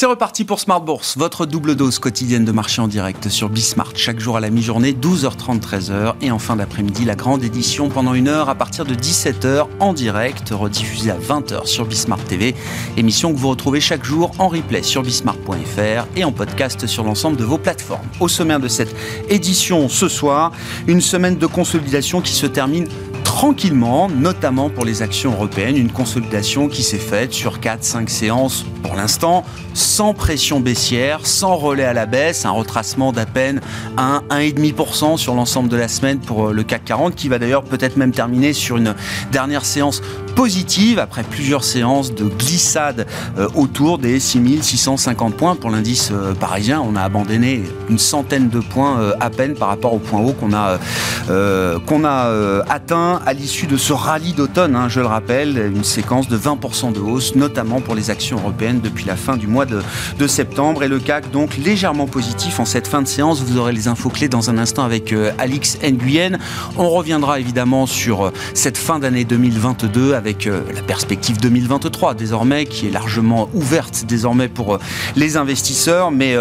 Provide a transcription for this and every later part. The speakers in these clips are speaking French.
C'est reparti pour Smart Bourse, votre double dose quotidienne de marché en direct sur Bismart. Chaque jour à la mi-journée, 12h30, 13h. Et en fin d'après-midi, la grande édition pendant une heure à partir de 17h en direct, rediffusée à 20h sur Bismart TV. Émission que vous retrouvez chaque jour en replay sur bismart.fr et en podcast sur l'ensemble de vos plateformes. Au sommaire de cette édition ce soir, une semaine de consolidation qui se termine tranquillement, notamment pour les actions européennes, une consolidation qui s'est faite sur 4-5 séances pour l'instant, sans pression baissière, sans relais à la baisse, un retracement d'à peine 1, 1,5% sur l'ensemble de la semaine pour euh, le CAC 40, qui va d'ailleurs peut-être même terminer sur une dernière séance positive après plusieurs séances de glissade euh, autour des 6650 points pour l'indice euh, parisien. On a abandonné une centaine de points à peine par rapport au point haut qu'on a, a atteint à l'issue de ce rallye d'automne, hein, je le rappelle, une séquence de 20% de hausse, notamment pour les actions européennes depuis la fin du mois de, septembre. Et le CAC, donc, légèrement positif en cette fin de séance. Vous aurez les infos clés dans un instant avec euh, Alix Nguyen. On reviendra évidemment sur euh, cette fin d'année 2022 avec euh, la perspective 2023 désormais, qui est largement ouverte désormais pour les investisseurs. Mais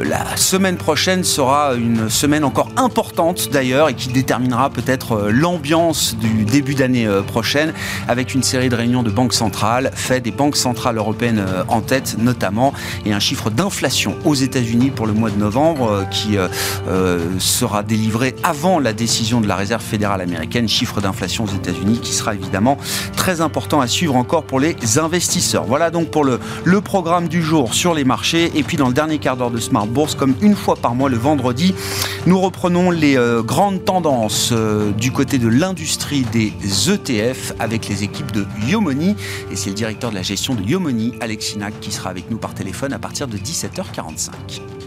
la semaine prochaine sera une semaine encore importante d'ailleurs et qui déterminera peut-être l'ambiance du début d'année prochaine avec une série de réunions de banques centrales, fait des banques centrales européennes en tête notamment, et un chiffre d'inflation aux États-Unis pour le mois de novembre euh, qui euh, euh, sera délivré avant la décision de la Réserve fédérale américaine, chiffre d'inflation aux États-Unis qui sera évidemment très important à suivre encore pour les investisseurs. Voilà donc pour le, le programme du jour sur les marchés. Et puis dans le dernier quart d'heure de Smart Bourse, comme une fois par mois le vendredi, nous reprenons les grandes tendances du côté de l'industrie des ETF avec les équipes de Yomoni. Et c'est le directeur de la gestion de Yomoni, Alexina qui sera avec nous par téléphone à partir de 17h45.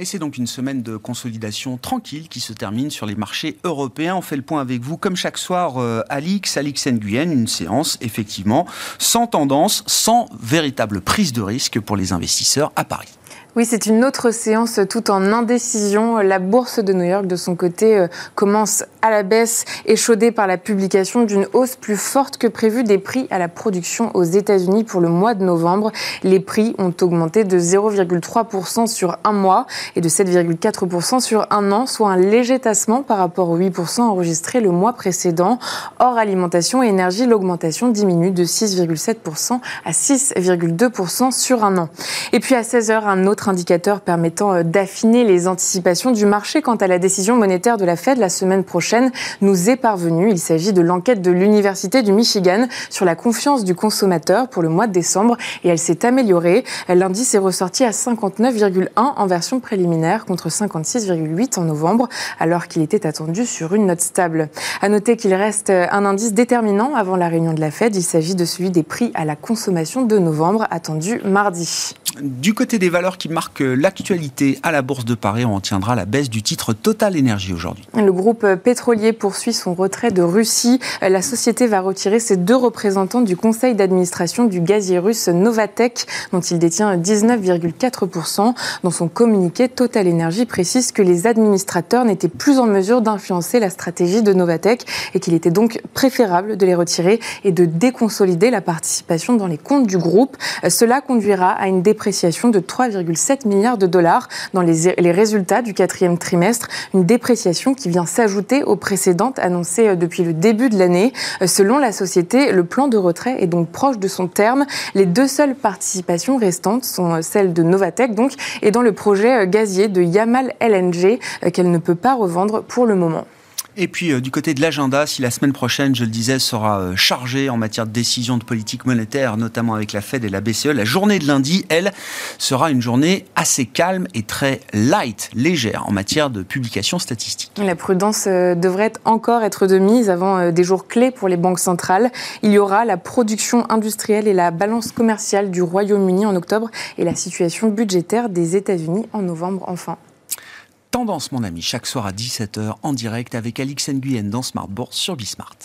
Et c'est donc une semaine de consolidation tranquille qui se termine sur les marchés européens. On fait le point avec vous, comme chaque soir, euh, Alix, Alix Nguyen, une séance effectivement sans tendance, sans véritable prise de risque pour les investisseurs à Paris. Oui, c'est une autre séance tout en indécision. La bourse de New York, de son côté, euh, commence à la baisse, échaudée par la publication d'une hausse plus forte que prévue des prix à la production aux États-Unis pour le mois de novembre. Les prix ont augmenté de 0,3% sur un mois et de 7,4% sur un an, soit un léger tassement par rapport aux 8% enregistrés le mois précédent. Hors alimentation et énergie, l'augmentation diminue de 6,7% à 6,2% sur un an. Et puis à 16h, un autre indicateur permettant euh, d'affiner les anticipations du marché quant à la décision monétaire de la Fed la semaine prochaine nous est parvenu. Il s'agit de l'enquête de l'Université du Michigan sur la confiance du consommateur pour le mois de décembre et elle s'est améliorée. L'indice est ressorti à 59,1 en version préliminaire contre 56,8 en novembre alors qu'il était attendu sur une note stable. À noter qu'il reste un indice déterminant avant la réunion de la Fed. Il s'agit de celui des prix à la consommation de novembre attendu mardi. Du côté des valeurs qui marquent l'actualité à la Bourse de Paris, on tiendra la baisse du titre Total Énergie aujourd'hui. Le groupe pétrolier poursuit son retrait de Russie. La société va retirer ses deux représentants du conseil d'administration du gazier russe Novatec, dont il détient 19,4%. Dans son communiqué, Total Énergie précise que les administrateurs n'étaient plus en mesure d'influencer la stratégie de Novatec et qu'il était donc préférable de les retirer et de déconsolider la participation dans les comptes du groupe. Cela conduira à une dépréciation de 3,7 milliards de dollars dans les, les, résultats du quatrième trimestre, une dépréciation qui vient s'ajouter aux précédentes annoncées euh, depuis le début de l'année. Euh, selon la société, le plan de retrait est donc proche de son terme. Les deux seules participations restantes sont euh, celles de Novatec donc, et dans le projet gazier de Yamal LNG qu'elle ne peut pas revendre pour le moment. Et puis euh, du côté de l'agenda, si la semaine prochaine, je le disais, sera euh, chargée en matière de décision de politique monétaire, notamment avec la Fed et la BCE, la journée de lundi, elle, sera une journée assez calme et très light, légère en matière de publication statistique. La prudence euh, devrait encore être de mise avant des jours clés pour les banques centrales. Il y aura la production industrielle et la balance commerciale du Royaume-Uni en octobre et la situation budgétaire des États-Unis en novembre enfin. Tendance, mon ami, chaque soir à 17h en direct avec Alix Nguyen dans Smart Bourse sur Bismart.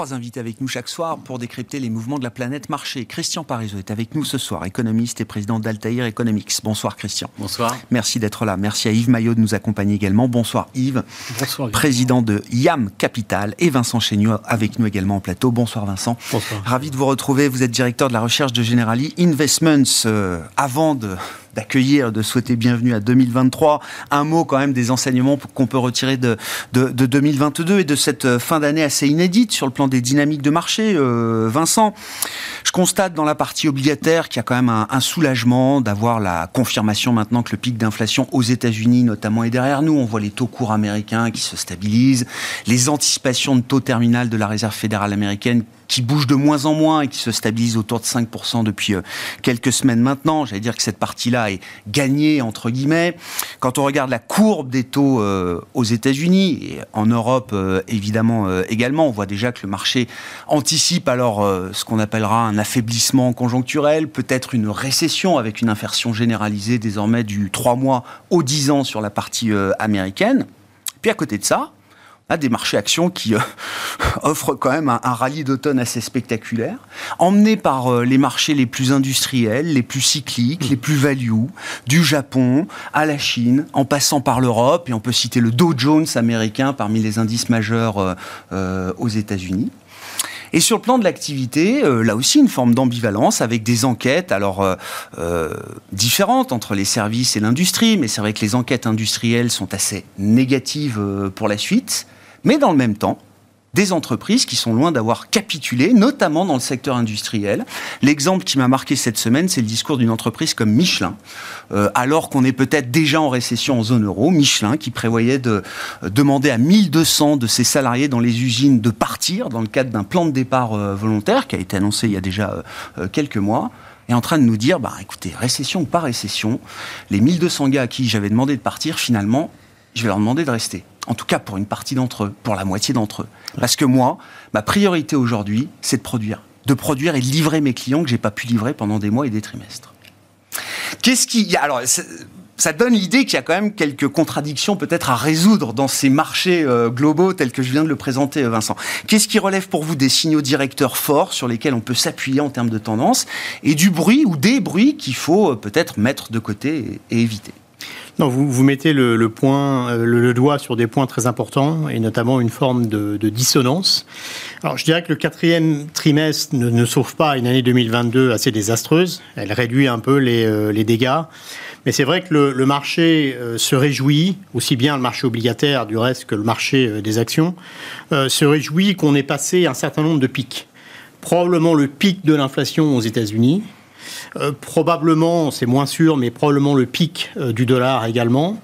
Trois invités avec nous chaque soir pour décrypter les mouvements de la planète marché. Christian Parizeau est avec nous ce soir, économiste et président d'Altair Economics. Bonsoir Christian. Bonsoir. Merci d'être là. Merci à Yves Maillot de nous accompagner également. Bonsoir Yves. Bonsoir. Président de YAM Capital et Vincent Chénieux avec nous également en plateau. Bonsoir Vincent. Bonsoir. Ravi de vous retrouver. Vous êtes directeur de la recherche de Generali Investments. Euh, avant de d'accueillir, de souhaiter bienvenue à 2023. Un mot quand même des enseignements qu'on peut retirer de, de, 2022 et de cette euh, fin d'année assez inédite sur le plan des dynamiques de marché. Euh, Vincent, je constate dans la partie obligataire qu'il y a quand même un, un soulagement d'avoir la confirmation maintenant que le pic d'inflation aux États-Unis notamment est derrière nous. On voit les taux courts américains qui se stabilisent, les anticipations de taux terminal de la Réserve fédérale américaine qui bouge de moins en moins et qui se stabilise autour de 5% depuis euh, quelques semaines maintenant. J'allais dire que cette partie-là est gagnée, entre guillemets. Quand on regarde la courbe des taux euh, aux États-Unis et en Europe, euh, évidemment, également, on voit déjà que le marché anticipe alors ce qu'on appellera un affaiblissement conjoncturel, peut-être une récession avec une inversion généralisée désormais du 3 mois au 10 ans sur la partie américaine. Puis à côté de ça, des marchés actions qui euh, offrent quand même un, rallye d'automne assez spectaculaire, emmené par euh, les marchés les plus industriels, les plus cycliques, les plus value, du Japon à la Chine, en passant par l'Europe, et on peut citer le Dow Jones américain parmi les indices majeurs euh, aux États-Unis. Et sur le plan de l'activité, là aussi une forme d'ambivalence avec des enquêtes alors différentes entre les services et l'industrie, mais c'est vrai que les enquêtes industrielles sont assez négatives pour la suite mais dans le même temps, des entreprises qui sont loin d'avoir capitulé, notamment dans le secteur industriel. L'exemple qui m'a marqué cette semaine, c'est le discours d'une entreprise comme Michelin, euh, alors qu'on est peut-être déjà en récession en zone euro. Michelin qui prévoyait de euh, demander à 1200 de ses salariés dans les usines de partir dans le cadre d'un plan de départ euh, volontaire qui a été annoncé il y a déjà quelques mois est en train de nous dire, bah, écoutez, récession ou pas récession, les 1200 gars à qui j'avais demandé de partir, finalement, je vais leur demander de rester. En tout cas, pour une partie d'entre eux, pour la moitié d'entre eux. Parce que moi, ma priorité aujourd'hui, c'est de produire. De produire et de livrer mes clients que j'ai pas pu livrer pendant des mois et des trimestres. Qu'est-ce qui. Alors, ça donne l'idée qu'il y a quand même quelques contradictions peut-être à résoudre dans ces marchés euh, globaux tels que je viens de le présenter, euh, Vincent. Qu'est-ce qui relève pour vous des signaux directeurs forts sur lesquels on peut s'appuyer en termes de tendance et du bruit ou des bruits qu'il faut euh, peut-être mettre de côté et éviter? Vous, mettez euh, le, doigt sur des points très importants et notamment une forme de, dissonance. Alors, je dirais que le quatrième trimestre ne, sauve pas une année 2022 assez désastreuse. Elle réduit un peu les, euh, dégâts. Mais c'est vrai que le, marché euh, se réjouit, aussi bien le marché obligataire du reste que le marché des actions, se réjouit qu'on ait passé un certain nombre de pics. Probablement le pic de l'inflation aux États-Unis, probablement, c'est moins sûr, mais probablement le pic euh, du dollar également.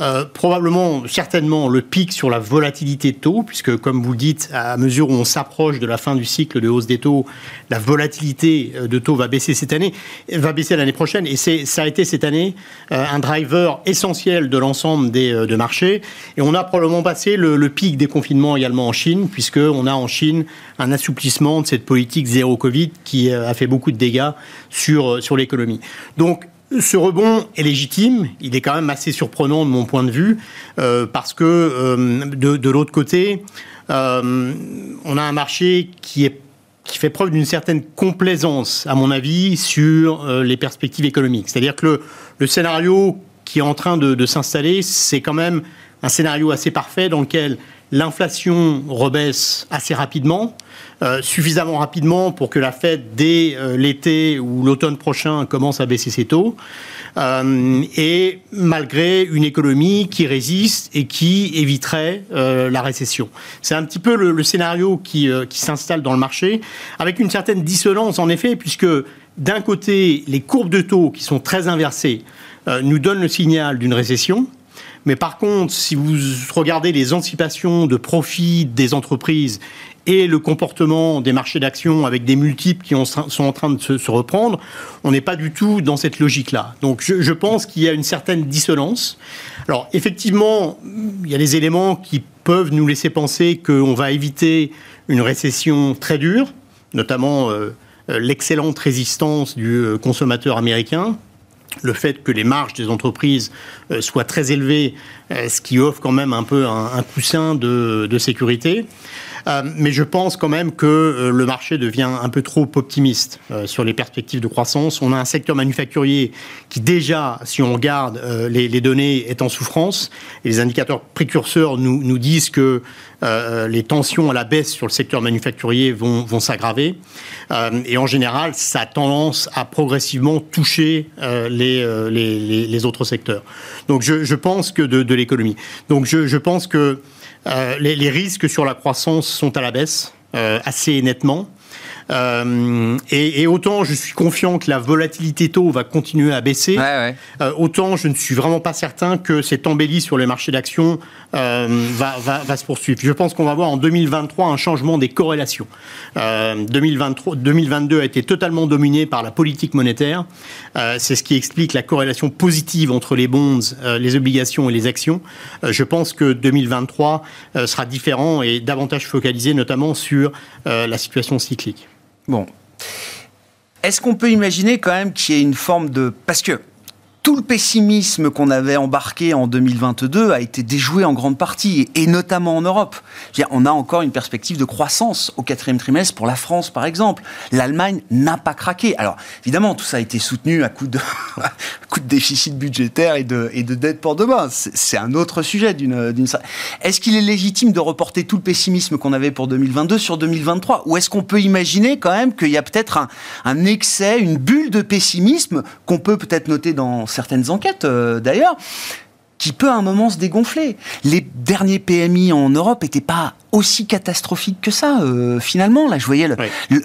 Euh, probablement, certainement, le pic sur la volatilité de taux, puisque, comme vous le dites, à mesure où on s'approche de la fin du cycle de hausse des taux, la volatilité euh, de taux va baisser cette année, va baisser l'année prochaine, et ça a été cette année euh, un driver essentiel de l'ensemble des de marchés. Et on a probablement passé le, pic des confinements également en Chine, puisqu'on a en Chine un assouplissement de cette politique zéro Covid qui a fait beaucoup de dégâts sur, sur l'économie. Donc, ce rebond est légitime, il est quand même assez surprenant de mon point de vue, euh, parce que euh, de, l'autre côté, euh, on a un marché qui, fait preuve d'une certaine complaisance, à mon avis, sur les perspectives économiques. C'est-à-dire que le, scénario qui est en train de s'installer, c'est quand même un scénario assez parfait dans lequel l'inflation rebaisse assez rapidement, euh, suffisamment rapidement pour que la Fed, dès euh, l'été ou l'automne prochain, commence à baisser ses taux, euh, et malgré une économie qui résiste et qui éviterait la récession. C'est un petit peu le, scénario qui, qui s'installe dans le marché, avec une certaine dissonance en effet, puisque d'un côté, les courbes de taux qui sont très inversées nous donnent le signal d'une récession, mais par contre, si vous regardez les anticipations de profit des entreprises et le comportement des marchés d'actions avec des multiples qui sont en train de se, reprendre, on n'est pas du tout dans cette logique-là. Donc je, pense qu'il y a une certaine dissonance. Alors effectivement, il y a des éléments qui peuvent nous laisser penser qu'on va éviter une récession très dure, notamment euh, euh, l'excellente résistance du euh, consommateur américain, le fait que les marges des entreprises soient très élevées, ce qui offre quand même un peu un, coussin de sécurité. Euh, mais je pense quand même que euh, le marché devient un peu trop optimiste euh, sur les perspectives de croissance. On a un secteur manufacturier qui déjà, si on regarde les, données, est en souffrance. Et les indicateurs précurseurs nous, disent que les tensions à la baisse sur le secteur manufacturier vont, s'aggraver. et en général, ça a tendance à progressivement toucher les, autres secteurs. Donc je, pense que de, l'économie. Donc je pense que euh, les, risques sur la croissance sont à la baisse euh, assez nettement. Euh, et, autant je suis confiant que la volatilité taux va continuer à baisser, euh, autant je ne suis vraiment pas certain que cette embellie sur les marchés d'actions euh, va, va, se poursuivre. Je pense qu'on va voir en 2023 un changement des corrélations. 2023, 2022 a été totalement dominé par la politique monétaire. C'est ce qui explique la corrélation positive entre les bonds, les obligations et les actions. je pense que 2023 sera différent et davantage focalisé notamment sur la situation cyclique. Bon. Est-ce qu'on peut imaginer quand même qu'il y ait une forme de... Parce tout le pessimisme qu'on avait embarqué en 2022 a été déjoué en grande partie, et notamment en Europe. on a encore une perspective de croissance au quatrième trimestre pour la France, par exemple. L'Allemagne n'a pas craqué. Alors, évidemment, tout ça a été soutenu à coup de, coup de déficit budgétaire et de, et de dette pour demain. C'est un autre sujet. Est-ce qu'il est légitime de reporter tout le pessimisme qu'on avait pour 2022 sur 2023 Ou est-ce qu'on peut imaginer quand même qu'il y a peut-être un, un excès, une bulle de pessimisme qu'on peut peut-être noter dans certaines enquêtes euh, d'ailleurs, qui peut à un moment se dégonfler. Les derniers PMI en Europe n'étaient pas aussi catastrophiques que ça, euh, finalement. Là, je voyais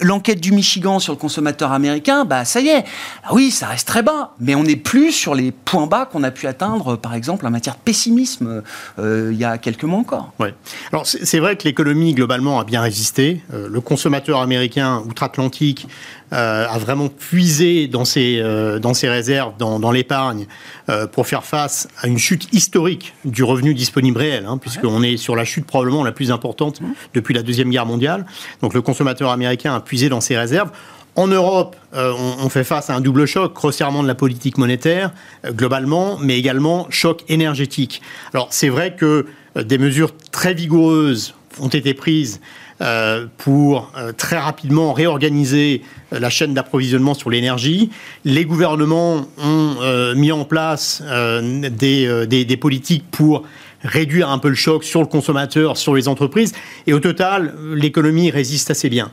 l'enquête du Michigan sur le consommateur américain, bah ça y est. Ah oui, ça reste très bas, mais on n'est plus sur les points bas qu'on a pu atteindre, par exemple, en matière de pessimisme euh, il y a quelques mois encore. Ouais. Alors c'est vrai que l'économie globalement a bien résisté. le consommateur américain outre-Atlantique euh, a vraiment puisé dans ses, euh, dans ses réserves, dans, dans l'épargne, euh, pour faire face à une chute historique du revenu disponible réel, hein, puisqu'on est sur la chute probablement la plus importante mmh. depuis la Deuxième Guerre mondiale. Donc le consommateur américain a puisé dans ses réserves. En Europe, on, on, fait face à un double choc, resserrement de la politique monétaire globalement, mais également choc énergétique. Alors c'est vrai que des mesures très vigoureuses ont été prises euh, pour euh, très rapidement réorganiser euh, la chaîne d'approvisionnement sur l'énergie. Les gouvernements ont mis en place des, des, politiques pour réduire un peu le choc sur le consommateur, sur les entreprises. Et au total, l'économie résiste assez bien.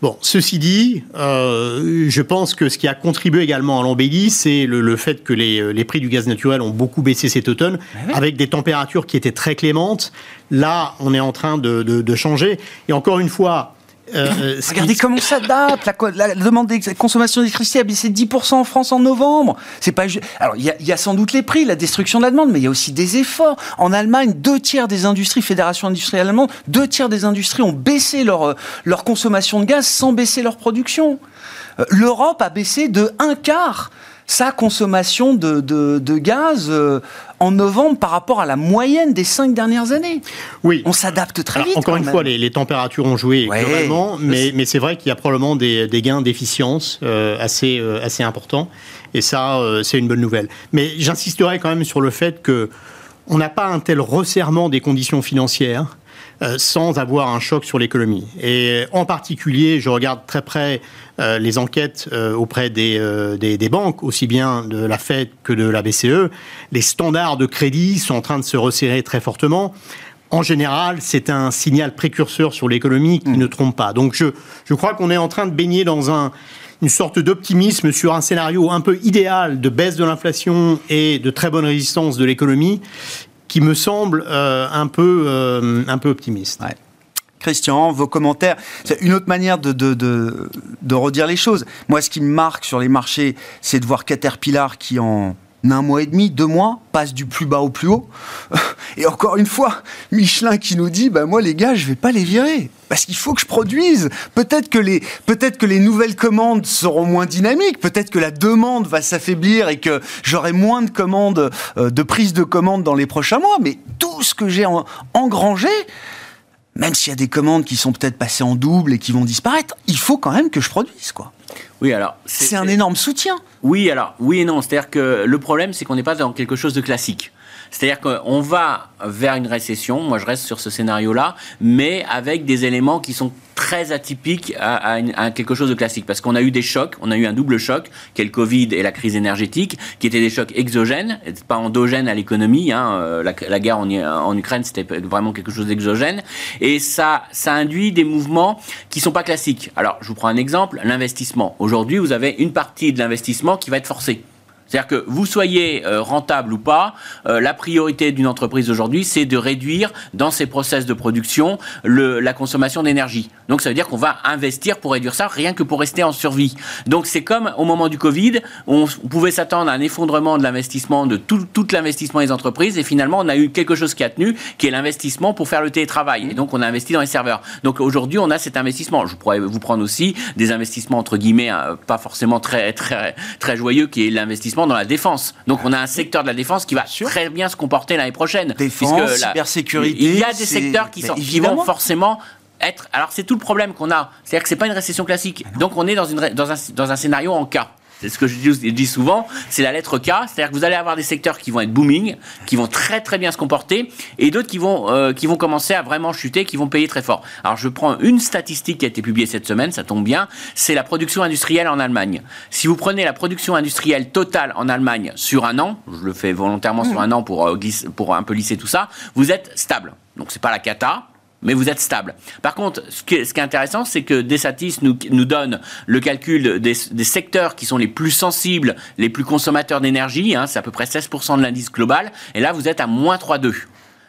Bon, ceci dit, euh, je pense que ce qui a contribué également à l'embellie, c'est le, fait que les, les, prix du gaz naturel ont beaucoup baissé cet automne, ah avec des températures qui étaient très clémentes. Là, on est en train de, de, de changer. Et encore une fois, euh, euh, Regardez comment ça date. La, demande de consommation d'électricité a baissé de 10% en France en novembre. C'est pas alors il y, a sans doute les prix, la destruction de la demande, mais il y a aussi des efforts. En Allemagne, deux tiers des industries, fédération industrielle allemande, deux tiers des industries ont baissé leur euh, leur consommation de gaz sans baisser leur production. L'Europe a baissé de un quart sa consommation de, de, gaz euh, en novembre par rapport à la moyenne des cinq dernières années. Oui. On s'adapte très vite. Encore une fois, les, températures ont joué globalement, mais, mais c'est vrai qu'il y a probablement des, des gains d'efficience euh, assez, euh, assez importants. Et ça, c'est une bonne nouvelle. Mais j'insisterai quand même sur le fait que on n'a pas un tel resserrement des conditions financières euh, sans avoir un choc sur l'économie. Et en particulier, je regarde très près euh, les enquêtes euh, auprès des, des, banques, aussi bien de la Fed que de la BCE. Les standards de crédit sont en train de se resserrer très fortement en général, c'est un signal précurseur sur l'économie qui mm. ne trompe pas. Donc je, je crois qu'on est en train de baigner dans un, une sorte d'optimisme sur un scénario un peu idéal de baisse de l'inflation et de très bonne résistance de l'économie qui me semble euh, un, peu, euh, un peu optimiste. Christian, vos commentaires. C'est une autre manière de, redire les choses. Moi, ce qui me marque sur les marchés, c'est de voir Caterpillar qui, en un mois et demi, deux mois, passe du plus bas au plus haut. Et encore une fois, Michelin qui nous dit, bah moi les gars, je vais pas les virer parce qu'il faut que je produise. Peut-être que les peut-être que les nouvelles commandes seront moins dynamiques, peut-être que la demande va s'affaiblir et que j'aurai moins de commandes, euh, de prise de commandes dans les prochains mois. Mais tout ce que j'ai engrangé, même s'il y a des commandes qui sont peut-être passées en double et qui vont disparaître, il faut quand même que je produise, quoi. Oui, alors. C'est un énorme soutien. Oui, alors, oui et non. C'est-à-dire que le problème, c'est qu'on n'est pas dans quelque chose de classique. C'est-à-dire qu'on va vers une récession, moi je reste sur ce scénario-là, mais avec des éléments qui sont très atypiques à, quelque chose de classique. Parce qu'on a eu des chocs, on a eu un double choc, qui est le Covid et la crise énergétique, qui étaient des chocs exogènes, pas endogènes à l'économie. Hein. Euh, la, guerre en, Ukraine, c'était vraiment quelque chose d'exogène. Et ça, ça induit des mouvements qui sont pas classiques. Alors, je vous prends un exemple, l'investissement. Aujourd'hui, vous avez une partie de l'investissement qui va être forcée. C'est-à-dire que vous soyez euh, rentable ou pas, euh, la priorité d'une entreprise aujourd'hui, c'est de réduire dans ses process de production le, la consommation d'énergie. Donc ça veut dire qu'on va investir pour réduire ça, rien que pour rester en survie. Donc c'est comme au moment du Covid, on, pouvait s'attendre à un effondrement de l'investissement, de tout, tout l'investissement des entreprises, et finalement on a eu quelque chose qui a tenu, qui est l'investissement pour faire le télétravail. Et donc on a investi dans les serveurs. Donc aujourd'hui on a cet investissement. Je pourrais vous prendre aussi des investissements entre guillemets, hein, pas forcément très très très joyeux, qui est l'investissement dans la défense. Donc on a un secteur de la défense qui va très bien se comporter l'année prochaine. Défense, cybersécurité. Il y a des secteurs qui, sont, qui vont forcément être. Alors c'est tout le problème qu'on a. C'est-à-dire que c'est pas une récession classique. Ah Donc on est dans, une, dans, un, dans un scénario en cas c'est ce que je dis souvent, c'est la lettre K, c'est-à-dire que vous allez avoir des secteurs qui vont être booming, qui vont très très bien se comporter, et d'autres qui vont euh, qui vont commencer à vraiment chuter, qui vont payer très fort. Alors je prends une statistique qui a été publiée cette semaine, ça tombe bien, c'est la production industrielle en Allemagne. Si vous prenez la production industrielle totale en Allemagne sur un an, je le fais volontairement sur mmh. un an pour euh, pour un peu lisser tout ça, vous êtes stable. Donc c'est pas la cata, mais vous êtes stable. Par contre, ce qui est, intéressant, c'est que Desatis nous, nous donne le calcul des, secteurs qui sont les plus sensibles, les plus consommateurs d'énergie, hein, c'est à peu près 16% de l'indice global, et là vous êtes à moins 3,2.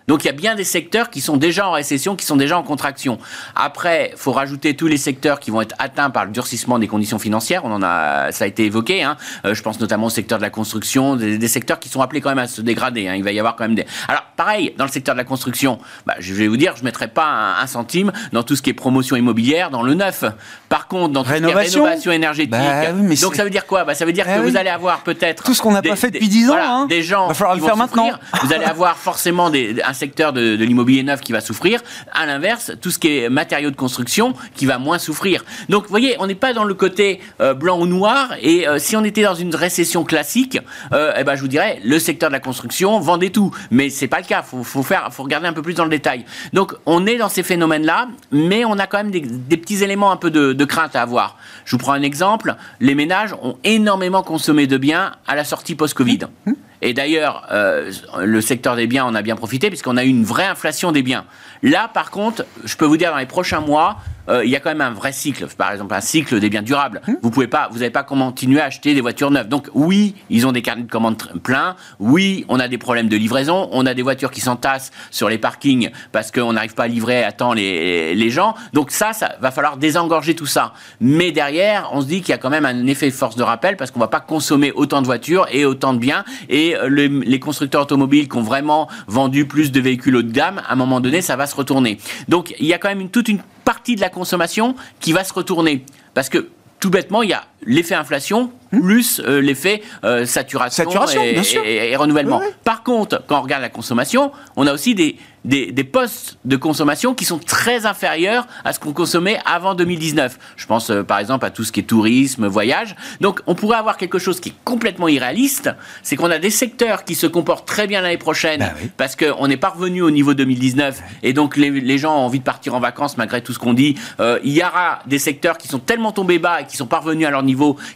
Donc il y a bien des secteurs qui sont déjà en récession, qui sont déjà en contraction. Après, faut rajouter tous les secteurs qui vont être atteints par le durcissement des conditions financières. On en a, ça a été évoqué. Hein. Euh, je pense notamment au secteur de la construction, des, secteurs qui sont appelés quand même à se dégrader. Hein. Il va y avoir quand même des. Alors pareil, dans le secteur de la construction, bah, je vais vous dire, je mettrai pas un, centime dans tout ce qui est promotion immobilière, dans le neuf. Par contre, dans tout rénovation, ce qui est rénovation énergique. Bah donc ça veut dire quoi? Bah, Ça veut dire bah que vous allez avoir peut-être tout ce qu'on n'a pas fait depuis 10 ans. hein. Des gens. Va falloir le faire maintenant. Vous allez avoir forcément des, un secteur de, l'immobilier neuf qui va souffrir. À l'inverse, tout ce qui est matériaux de construction qui va moins souffrir. Donc, vous voyez, on n'est pas dans le côté euh, blanc ou noir. Et euh, si on était dans une récession classique, euh, eh ben, je vous dirais, le secteur de la construction vendait tout. Mais c'est pas le cas. Faut, faut faire, faut regarder un peu plus dans le détail. Donc, on est dans ces phénomènes-là, mais on a quand même des, petits éléments un peu de, crainte à avoir. Je vous prends un exemple. Les ménages ont énormément consommé de biens à la sortie post-Covid. Mmh. Et d'ailleurs, euh, le secteur des biens en a bien profité puisqu'on a eu une vraie inflation des biens. Là, par contre, je peux vous dire dans les prochains mois, euh, il y a quand même un vrai cycle. Par exemple, un cycle des biens durables. Mmh. Vous pouvez pas, vous n'avez pas continuer à acheter des voitures neuves. Donc oui, ils ont des carnets de commandes pleins. Oui, on a des problèmes de livraison. On a des voitures qui s'entassent sur les parkings parce qu'on n'arrive pas à livrer à temps les, les gens. Donc ça, ça va falloir désengorger tout ça. Mais derrière, on se dit qu'il y a quand même un effet force de rappel parce qu'on va pas consommer autant de voitures et autant de biens. Et euh, les constructeurs automobiles qui ont vraiment vendu plus de véhicules haut de gamme, à un moment donné, ça va se retourner. Donc il y a quand même toute une partie de la consommation qui va se retourner. Parce que tout bêtement, il y a l'effet inflation plus euh, l'effet euh, saturation, et, renouvellement. Par contre, quand on regarde la consommation, on a aussi des, des, postes de consommation qui sont très inférieurs à ce qu'on consommait avant 2019. Je pense euh, par exemple à tout ce qui est tourisme, voyage. Donc on pourrait avoir quelque chose qui est complètement irréaliste, c'est qu'on a des secteurs qui se comportent très bien l'année prochaine bah parce qu'on n'est pas revenu au niveau 2019 et donc les, gens ont envie de partir en vacances malgré tout ce qu'on dit. Il y aura des secteurs qui sont tellement tombés bas et qui sont pas revenus à leur niveau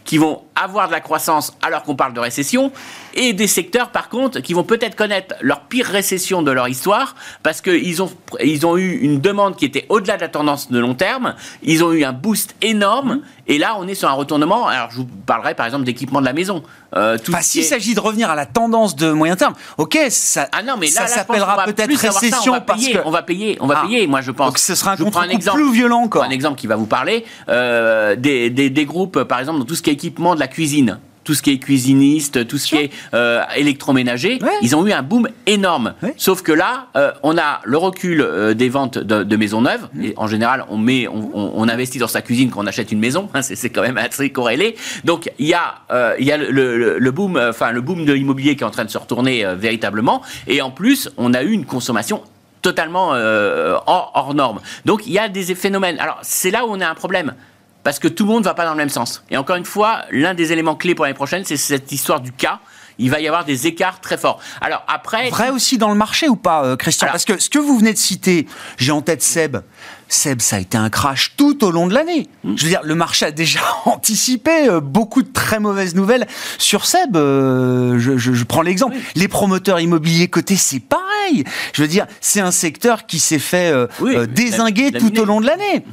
qui vont avoir de la croissance alors qu'on parle de récession et des secteurs par contre qui vont peut-être connaître leur pire récession de leur histoire parce qu'ils ont, ils ont eu une demande qui était au-delà de la tendance de long terme, ils ont eu un boost énorme, et là on est sur un retournement, alors je vous parlerai par exemple d'équipement de la maison. Euh, S'il s'agit de revenir à la tendance de moyen terme, ok, ça, ah non, mais là, ça s'appellera peut-être récession on va payer, parce que... on va payer, on va ah. payer, moi je pense. Donc ce sera un, exemple, plus violent encore. Un exemple qui va vous parler, euh, des, des, des groupes par exemple dans tout ce qui est équipement de la cuisine tout ce qui est cuisiniste, tout ce qui est euh, électroménager, ils ont eu un boom énorme. Sauf que là, euh, on a le recul euh, des ventes de, maisons neuves. Mmh. Et en général, on, met, on, investit dans sa cuisine quand on achète une maison. Hein, c'est quand même assez corrélé. Donc il y a, il y a le, boom, enfin le boom de l'immobilier qui est en train de se retourner véritablement. Et en plus, on a eu une consommation totalement hors, hors norme. Donc il y a des phénomènes. Alors c'est là où on a un problème parce que tout le monde ne va pas dans le même sens. Et encore une fois, l'un des éléments clés pour l'année prochaine, c'est cette histoire du cas il va y avoir des écarts très forts. Alors après. Vrai aussi dans le marché ou pas, euh, Christian Parce que ce que vous venez de citer, j'ai en tête Seb. Seb, ça a été un crash tout au long de l'année. Hmm. Je veux dire, le marché a déjà anticipé euh, beaucoup de très mauvaises nouvelles sur Seb. Euh, je, prends l'exemple. Les promoteurs immobiliers cotés, c'est pareil. Je veux dire, c'est un secteur qui s'est fait désinguer tout au long de l'année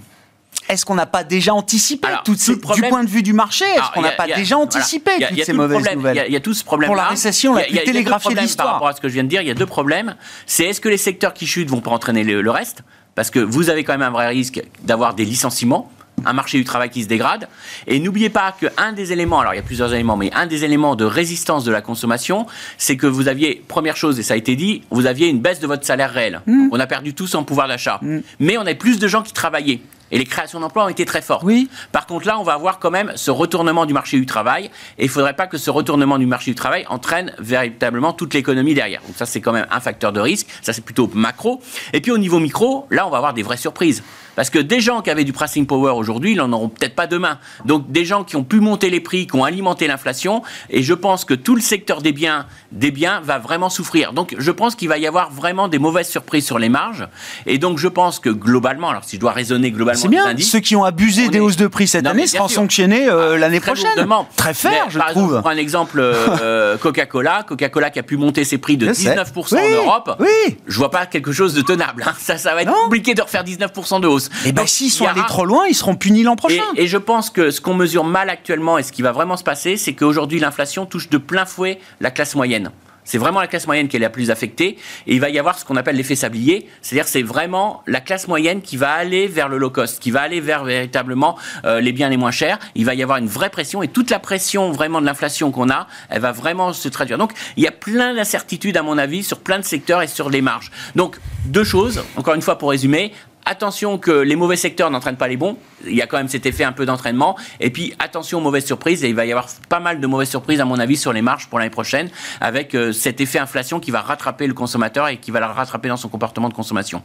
est-ce qu'on n'a pas déjà anticipé toutes ces, du point de vue du marché Est-ce qu'on n'a pas déjà anticipé toutes ces mauvaises nouvelles Il y, a tout ce problème pour la récession la plus télégraphiée de l'histoire. Par rapport à ce que je viens de dire, il y a deux problèmes. C'est est-ce que les secteurs qui chutent vont pas entraîner le, reste? Parce que vous avez quand même un vrai risque d'avoir des licenciements un marché du travail qui se dégrade. Et n'oubliez pas qu'un des éléments, alors il y a plusieurs éléments, mais un des éléments de résistance de la consommation, c'est que vous aviez, première chose, et ça a été dit, vous aviez une baisse de votre salaire réel. Mmh. On a perdu tout son pouvoir d'achat. Mmh. Mais on avait plus de gens qui travaillaient et les créations d'emplois ont été très fortes. Oui. Par contre, là, on va avoir quand même ce retournement du marché du travail et il ne faudrait pas que ce retournement du marché du travail entraîne véritablement toute l'économie derrière. Donc ça, c'est quand même un facteur de risque. Ça, c'est plutôt macro. Et puis au niveau micro, là, on va avoir des vraies surprises. Parce que des gens qui avaient du pricing power aujourd'hui, ils n'en auront peut-être pas demain. Donc des gens qui ont pu monter les prix, qui ont alimenté l'inflation, et je pense que tout le secteur des biens, des biens va vraiment souffrir. Donc je pense qu'il va y avoir vraiment des mauvaises surprises sur les marges. Et donc je pense que globalement, alors si je dois raisonner globalement, c'est bien. Ceux qui ont abusé des hausses de prix cette année seront sanctionnés euh, ah, l'année prochaine. Très fair, je par trouve. Exemple, prends un exemple euh, Coca-Cola, Coca-Cola qui a pu monter ses prix de 19% en Europe. Oui. Je vois pas quelque chose de tenable. Hein. Ça, ça va être compliqué de refaire 19% de hausse. Et eh ben s'ils sont allés trop loin, ils seront punis l'an prochain. Et, je pense que ce qu'on mesure mal actuellement et ce qui va vraiment se passer, c'est qu'aujourd'hui l'inflation touche de plein fouet la classe moyenne. C'est vraiment la classe moyenne qui est la plus affectée. Et il va y avoir ce qu'on appelle l'effet sablier. C'est-à-dire c'est vraiment la classe moyenne qui va aller vers le low cost, qui va aller vers véritablement euh, les biens les moins chers. Il va y avoir une vraie pression. Et toute la pression vraiment de l'inflation qu'on a, elle va vraiment se traduire. Donc il y a plein d'incertitudes à mon avis sur plein de secteurs et sur les marges. Donc deux choses, encore une fois pour résumer attention que les mauvais secteurs n'entraînent pas les bons. Il y a quand même cet effet un peu d'entraînement. Et puis attention aux mauvaises surprises. Et il va y avoir pas mal de mauvaises surprises, à mon avis, sur les marges pour l'année prochaine, avec euh, cet effet inflation qui va rattraper le consommateur et qui va le rattraper dans son comportement de consommation.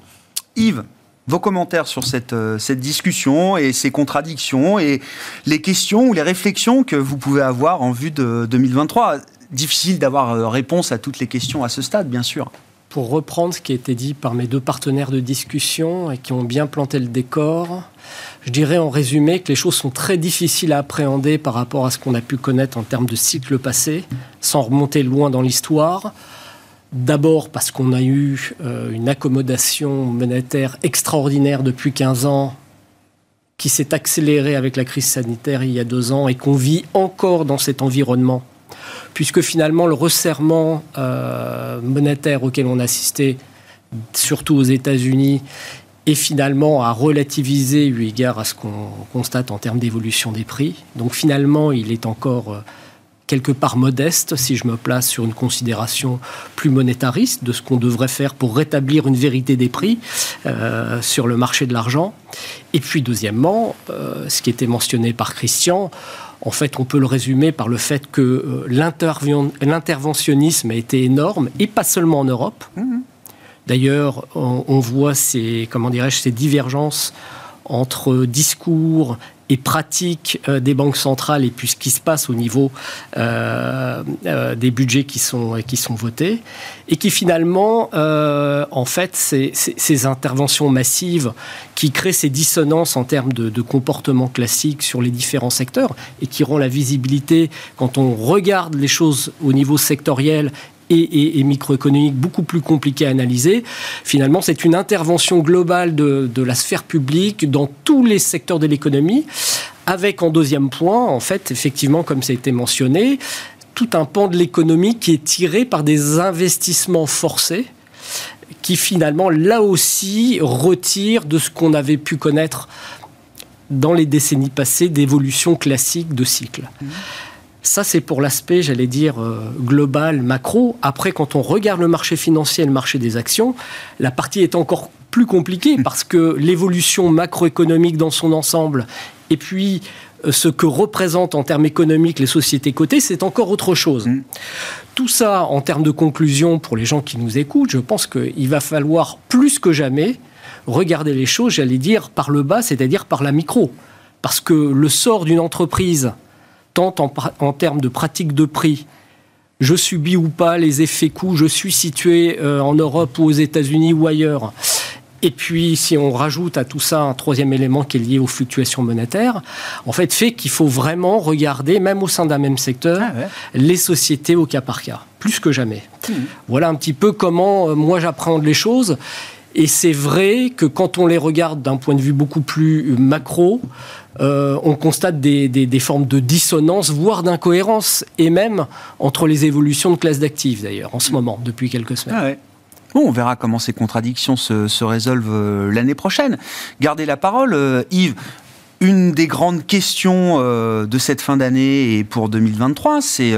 Yves vos commentaires sur cette, euh, cette discussion et ces contradictions et les questions ou les réflexions que vous pouvez avoir en vue de 2023. Difficile d'avoir euh, réponse à toutes les questions à ce stade, bien sûr pour reprendre ce qui a été dit par mes deux partenaires de discussion et qui ont bien planté le décor, je dirais en résumé que les choses sont très difficiles à appréhender par rapport à ce qu'on a pu connaître en termes de cycle passé, sans remonter loin dans l'histoire. D'abord parce qu'on a eu euh, une accommodation monétaire extraordinaire depuis 15 ans qui s'est accélérée avec la crise sanitaire il y a deux ans et qu'on vit encore dans cet environnement puisque finalement le resserrement euh, monétaire auquel on assistait, surtout aux États-Unis, est finalement à relativiser eu égard à ce qu'on constate en termes d'évolution des prix. Donc finalement, il est encore euh, quelque part modeste si je me place sur une considération plus monétariste de ce qu'on devrait faire pour rétablir une vérité des prix euh, sur le marché de l'argent. Et puis deuxièmement, ce qui était mentionné par Christian, en fait, on peut le résumer par le fait que euh, l'interventionnisme a été énorme, et pas seulement en Europe. Mmh. D'ailleurs, on, voit ces, comment dirais-je, ces divergences entre discours et pratique euh, des banques centrales et puis ce qui se passe au niveau euh, euh, des budgets qui sont, qui sont votés, et qui finalement, en fait, ces, ces, interventions massives qui créent ces dissonances en termes de, de, comportement classique sur les différents secteurs et qui rend la visibilité, quand on regarde les choses au niveau sectoriel et, microéconomique beaucoup plus compliqué à analyser. Finalement, c'est une intervention globale de, la sphère publique dans tous les secteurs de l'économie, avec en deuxième point, en fait, effectivement, comme ça a été mentionné, tout un pan de l'économie qui est tiré par des investissements forcés qui finalement, là aussi, retire de ce qu'on avait pu connaître dans les décennies passées d'évolution classique de cycle. Mmh. Ça, c'est pour l'aspect, j'allais dire, euh, global, macro. Après, quand on regarde le marché financier et le marché des actions, la partie est encore plus compliquée parce que l'évolution macroéconomique dans son ensemble et puis euh, ce que représentent en termes économiques les sociétés cotées, c'est encore autre chose. Mm. Tout ça, en termes de conclusion, pour les gens qui nous écoutent, je pense qu'il va falloir plus que jamais regarder les choses, j'allais dire, par le bas, c'est-à-dire par la micro. Parce que le sort d'une entreprise, tant en, termes de pratique de prix, je subis ou pas les effets coûts, je suis situé euh, en Europe ou aux États-Unis ou ailleurs, et puis, si on rajoute à tout ça un troisième élément qui est lié aux fluctuations monétaires, en fait, fait qu'il faut vraiment regarder, même au sein d'un même secteur, ah les sociétés au cas par cas, plus que jamais. Mmh. Voilà un petit peu comment euh, moi j'apprends les choses. Et c'est vrai que quand on les regarde d'un point de vue beaucoup plus macro, euh, on constate des, formes de dissonance, voire d'incohérence, et même entre les évolutions de classes d'actifs d'ailleurs, en ce moment, depuis quelques semaines. Ah on verra comment ces contradictions se, résolvent euh, l'année prochaine. Gardez la parole, euh, Yves. Une des grandes questions euh, de cette fin d'année et pour 2023, c'est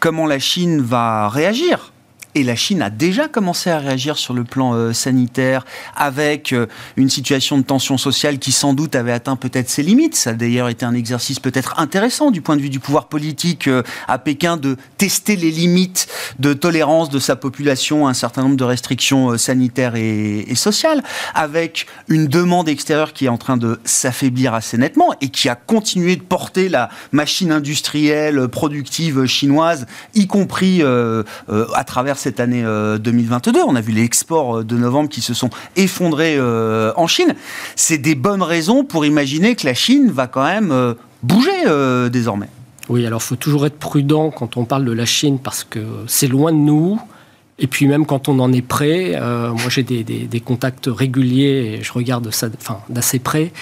comment la Chine va réagir et la Chine a déjà commencé à réagir sur le plan euh, sanitaire avec euh, une situation de tension sociale qui sans doute avait atteint peut-être ses limites. Ça a d'ailleurs été un exercice peut-être intéressant du point de vue du pouvoir politique euh, à Pékin de tester les limites de tolérance de sa population à un certain nombre de restrictions sanitaires et, et sociales, avec une demande extérieure qui est en train de s'affaiblir assez nettement et qui a continué de porter la machine industrielle productive chinoise, y compris à travers cette année 2022. Euh, On a vu les exports euh, de novembre qui se sont effondrés euh, en Chine. C'est des bonnes raisons pour imaginer que la Chine va quand même bouger désormais. Oui, alors il faut toujours être prudent quand on parle de la Chine parce que c'est loin de nous. Et puis même quand on en est prêt, moi j'ai des, des, contacts réguliers et je regarde ça d'assez près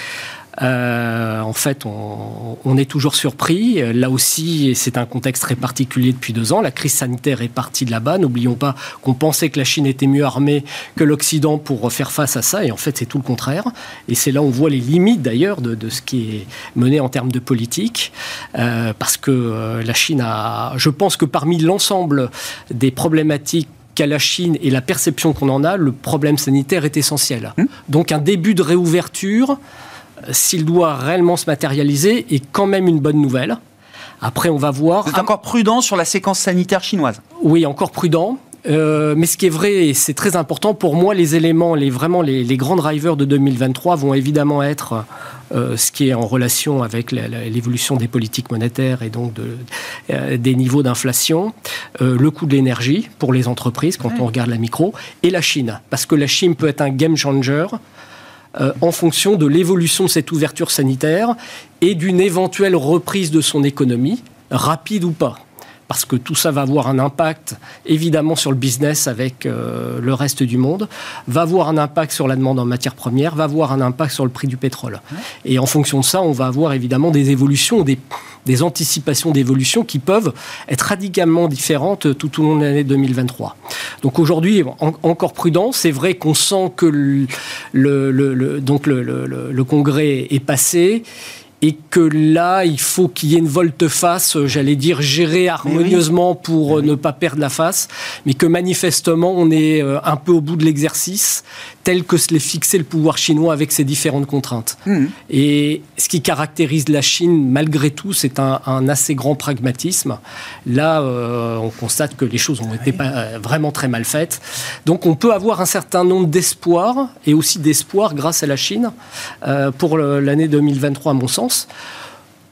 euh, en fait, on, est toujours surpris. Là aussi, c'est un contexte très particulier depuis deux ans. La crise sanitaire est partie de là-bas. N'oublions pas qu'on pensait que la Chine était mieux armée que l'Occident pour faire face à ça. Et en fait, c'est tout le contraire. Et c'est là où on voit les limites d'ailleurs de, ce qui est mené en termes de politique. Euh, parce que euh, la Chine a... Je pense que parmi l'ensemble des problématiques qu'a la Chine et la perception qu'on en a, le problème sanitaire est essentiel. Hum. Donc un début de réouverture s'il doit réellement se matérialiser, est quand même une bonne nouvelle. Après, on va voir. Vous êtes encore prudent sur la séquence sanitaire chinoise Oui, encore prudent. Euh, mais ce qui est vrai, et c'est très important, pour moi, les éléments, les, vraiment les, grands drivers de 2023 vont évidemment être euh, ce qui est en relation avec l'évolution des politiques monétaires et donc de, euh, des niveaux d'inflation, le coût de l'énergie pour les entreprises quand on regarde la micro, et la Chine. Parce que la Chine peut être un game changer euh, en fonction de l'évolution de cette ouverture sanitaire et d'une éventuelle reprise de son économie, rapide ou pas parce que tout ça va avoir un impact évidemment sur le business avec euh, le reste du monde, va avoir un impact sur la demande en matières premières, va avoir un impact sur le prix du pétrole. Et en fonction de ça, on va avoir évidemment des évolutions, des, anticipations d'évolution qui peuvent être radicalement différentes tout au long de l'année 2023. Donc aujourd'hui, encore prudent, c'est vrai qu'on sent que le, donc le Congrès est passé et que là, il faut qu'il y ait une volte-face, j'allais dire, gérée harmonieusement pour ne pas perdre la face, mais que manifestement, on est euh, un peu au bout de l'exercice, tel que se l'est fixé le pouvoir chinois avec ses différentes contraintes. Mmh. Et ce qui caractérise la Chine, malgré tout, c'est un, assez grand pragmatisme. Là, euh, on constate que les choses ont été pas, euh, vraiment très mal faites. Donc, on peut avoir un certain nombre d'espoirs, et aussi d'espoirs grâce à la Chine, pour l'année 2023, à mon sens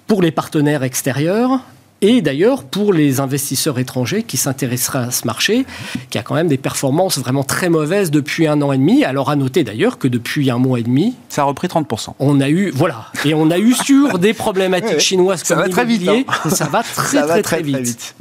pour les partenaires extérieurs, et d'ailleurs pour les investisseurs étrangers qui s'intéresseraient à ce marché, qui a quand même des performances vraiment très mauvaises depuis un an et demi. Alors à noter d'ailleurs que depuis un mois et demi, ça a repris 30%. On a eu voilà et on a eu sur des problématiques chinoises comme l'immobilier, hein. ça va très très, très, vite.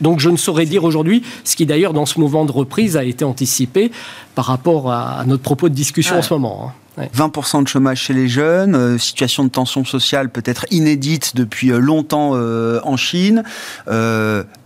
Donc je ne saurais dire aujourd'hui ce qui d'ailleurs dans ce mouvement de reprise a été anticipé par rapport à notre propos de discussion en ce moment. Hein. 20% de chômage chez les jeunes, euh, situation de tension sociale peut-être inédite depuis euh, longtemps euh, en Chine,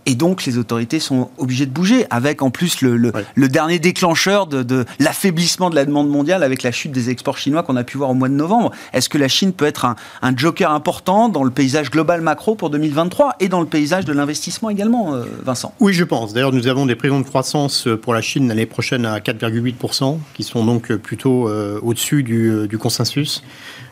Et donc, les autorités sont obligées de bouger, avec en plus le, le, dernier déclencheur de, de l'affaiblissement de la demande mondiale avec la chute des exports chinois qu'on a pu voir au mois de novembre. Est-ce que la Chine peut être un, un, joker important dans le paysage global macro pour 2023 et dans le paysage de l'investissement également, euh, Vincent? Oui, je pense. D'ailleurs, nous avons des prévisions de croissance euh, pour la Chine l'année prochaine à 4,8%, qui sont donc euh, plutôt au-dessus du, du, consensus,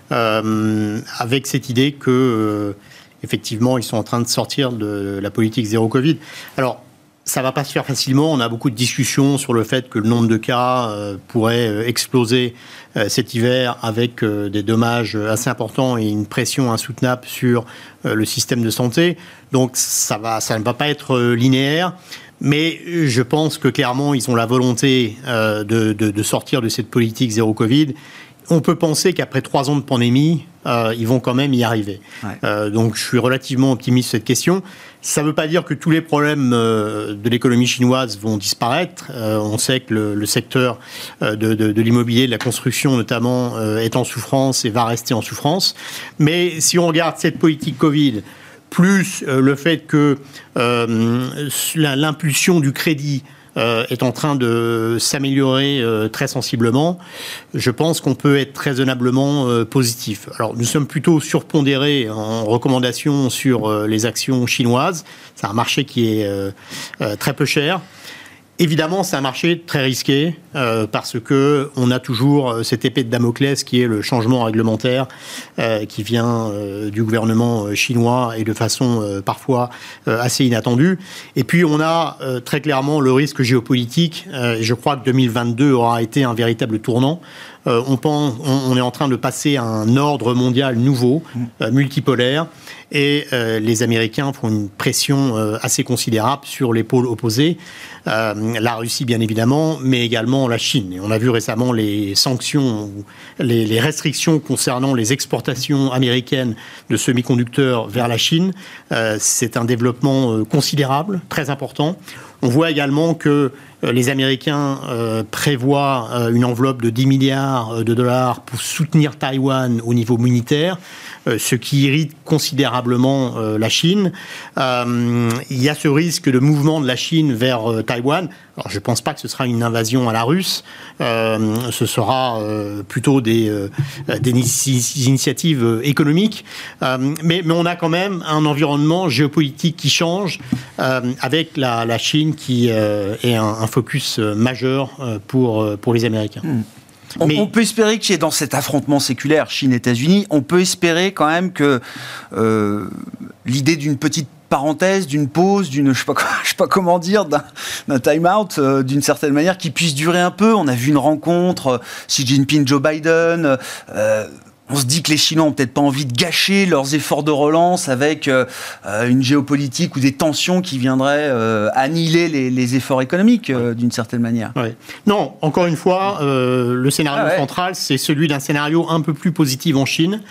avec cette idée que effectivement, ils sont en train de sortir de la politique zéro Covid. Alors, ça va pas se faire facilement. On a beaucoup de discussions sur le fait que le nombre de cas euh, pourrait euh, exploser euh, cet hiver avec des dommages assez importants et une pression insoutenable sur le système de santé. Donc ça va, ne va pas être linéaire. Mais je pense que clairement, ils ont la volonté de sortir de cette politique zéro Covid on peut penser qu'après trois ans de pandémie, euh, ils vont quand même y arriver. Euh, donc je suis relativement optimiste sur cette question. Ça ne veut pas dire que tous les problèmes euh, de l'économie chinoise vont disparaître. on sait que le, secteur de, l'immobilier, de la construction notamment, est en souffrance et va rester en souffrance. Mais si on regarde cette politique Covid, plus le fait que l'impulsion du crédit euh, est en train de s'améliorer euh, très sensiblement, je pense qu'on peut être raisonnablement euh, positif. Alors nous sommes plutôt surpondérés en recommandations sur les actions chinoises. C'est un marché qui est très peu cher. Évidemment, c'est un marché très risqué euh, parce que on a toujours euh, cette épée de Damoclès qui est le changement réglementaire euh, qui vient du gouvernement chinois et de façon parfois assez inattendue. Et puis on a très clairement le risque géopolitique. je crois que 2022 aura été un véritable tournant. on, pense, on, est en train de passer à un ordre mondial nouveau, multipolaire, et les Américains font une pression assez considérable sur les pôles opposés. Euh, la Russie bien évidemment, mais également la Chine. On a vu récemment les sanctions, les, les restrictions concernant les exportations américaines de semi-conducteurs vers la Chine. Euh, c'est un développement euh, considérable, très important. On voit également que les Américains prévoient une enveloppe de 10 milliards de dollars pour soutenir Taïwan au niveau militaire. Euh, ce qui irrite considérablement euh, la Chine. Euh, il y a ce risque de mouvement de la Chine vers Taïwan. Alors, je ne pense pas que ce sera une invasion à la russe. ce sera plutôt des, des, initiatives économiques. mais, on a quand même un environnement géopolitique qui change avec la, Chine qui est un, un, focus majeur pour, pour les Américains. Hmm. On, peut espérer qu'il y ait dans cet affrontement séculaire Chine-États-Unis, on peut espérer quand même que euh, l'idée d'une petite parenthèse, d'une pause, d'une, je sais pas, sais pas comment dire, d'un, time-out, euh, d'une certaine manière, qui puisse durer un peu. On a vu une rencontre, euh, Xi Jinping, Joe Biden on se dit que les Chinois ont peut-être pas envie de gâcher leurs efforts de relance avec euh, euh, une géopolitique ou des tensions qui viendraient euh, annihiler les, efforts économiques d'une certaine manière. Non, encore une fois, le scénario ah central, c'est celui d'un scénario un peu plus positif en Chine.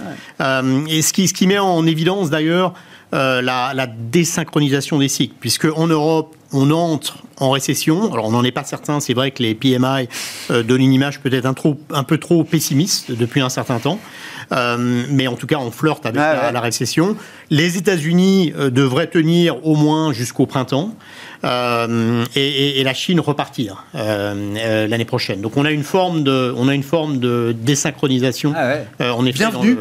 et ce qui, ce qui met en évidence d'ailleurs la, la, désynchronisation des cycles, puisque en Europe, on entre en récession. Alors on n'en est pas certain, c'est vrai que les PMI donnent une image peut-être un, un, peu trop pessimiste depuis un certain temps. Euh, mais en tout cas, on flirte avec la, récession. Les États-Unis euh, devraient tenir au moins jusqu'au printemps. Euh, et, la Chine repartir l'année prochaine. Donc on a une forme de, on a une forme de désynchronisation. Ah en effet, bienvenue.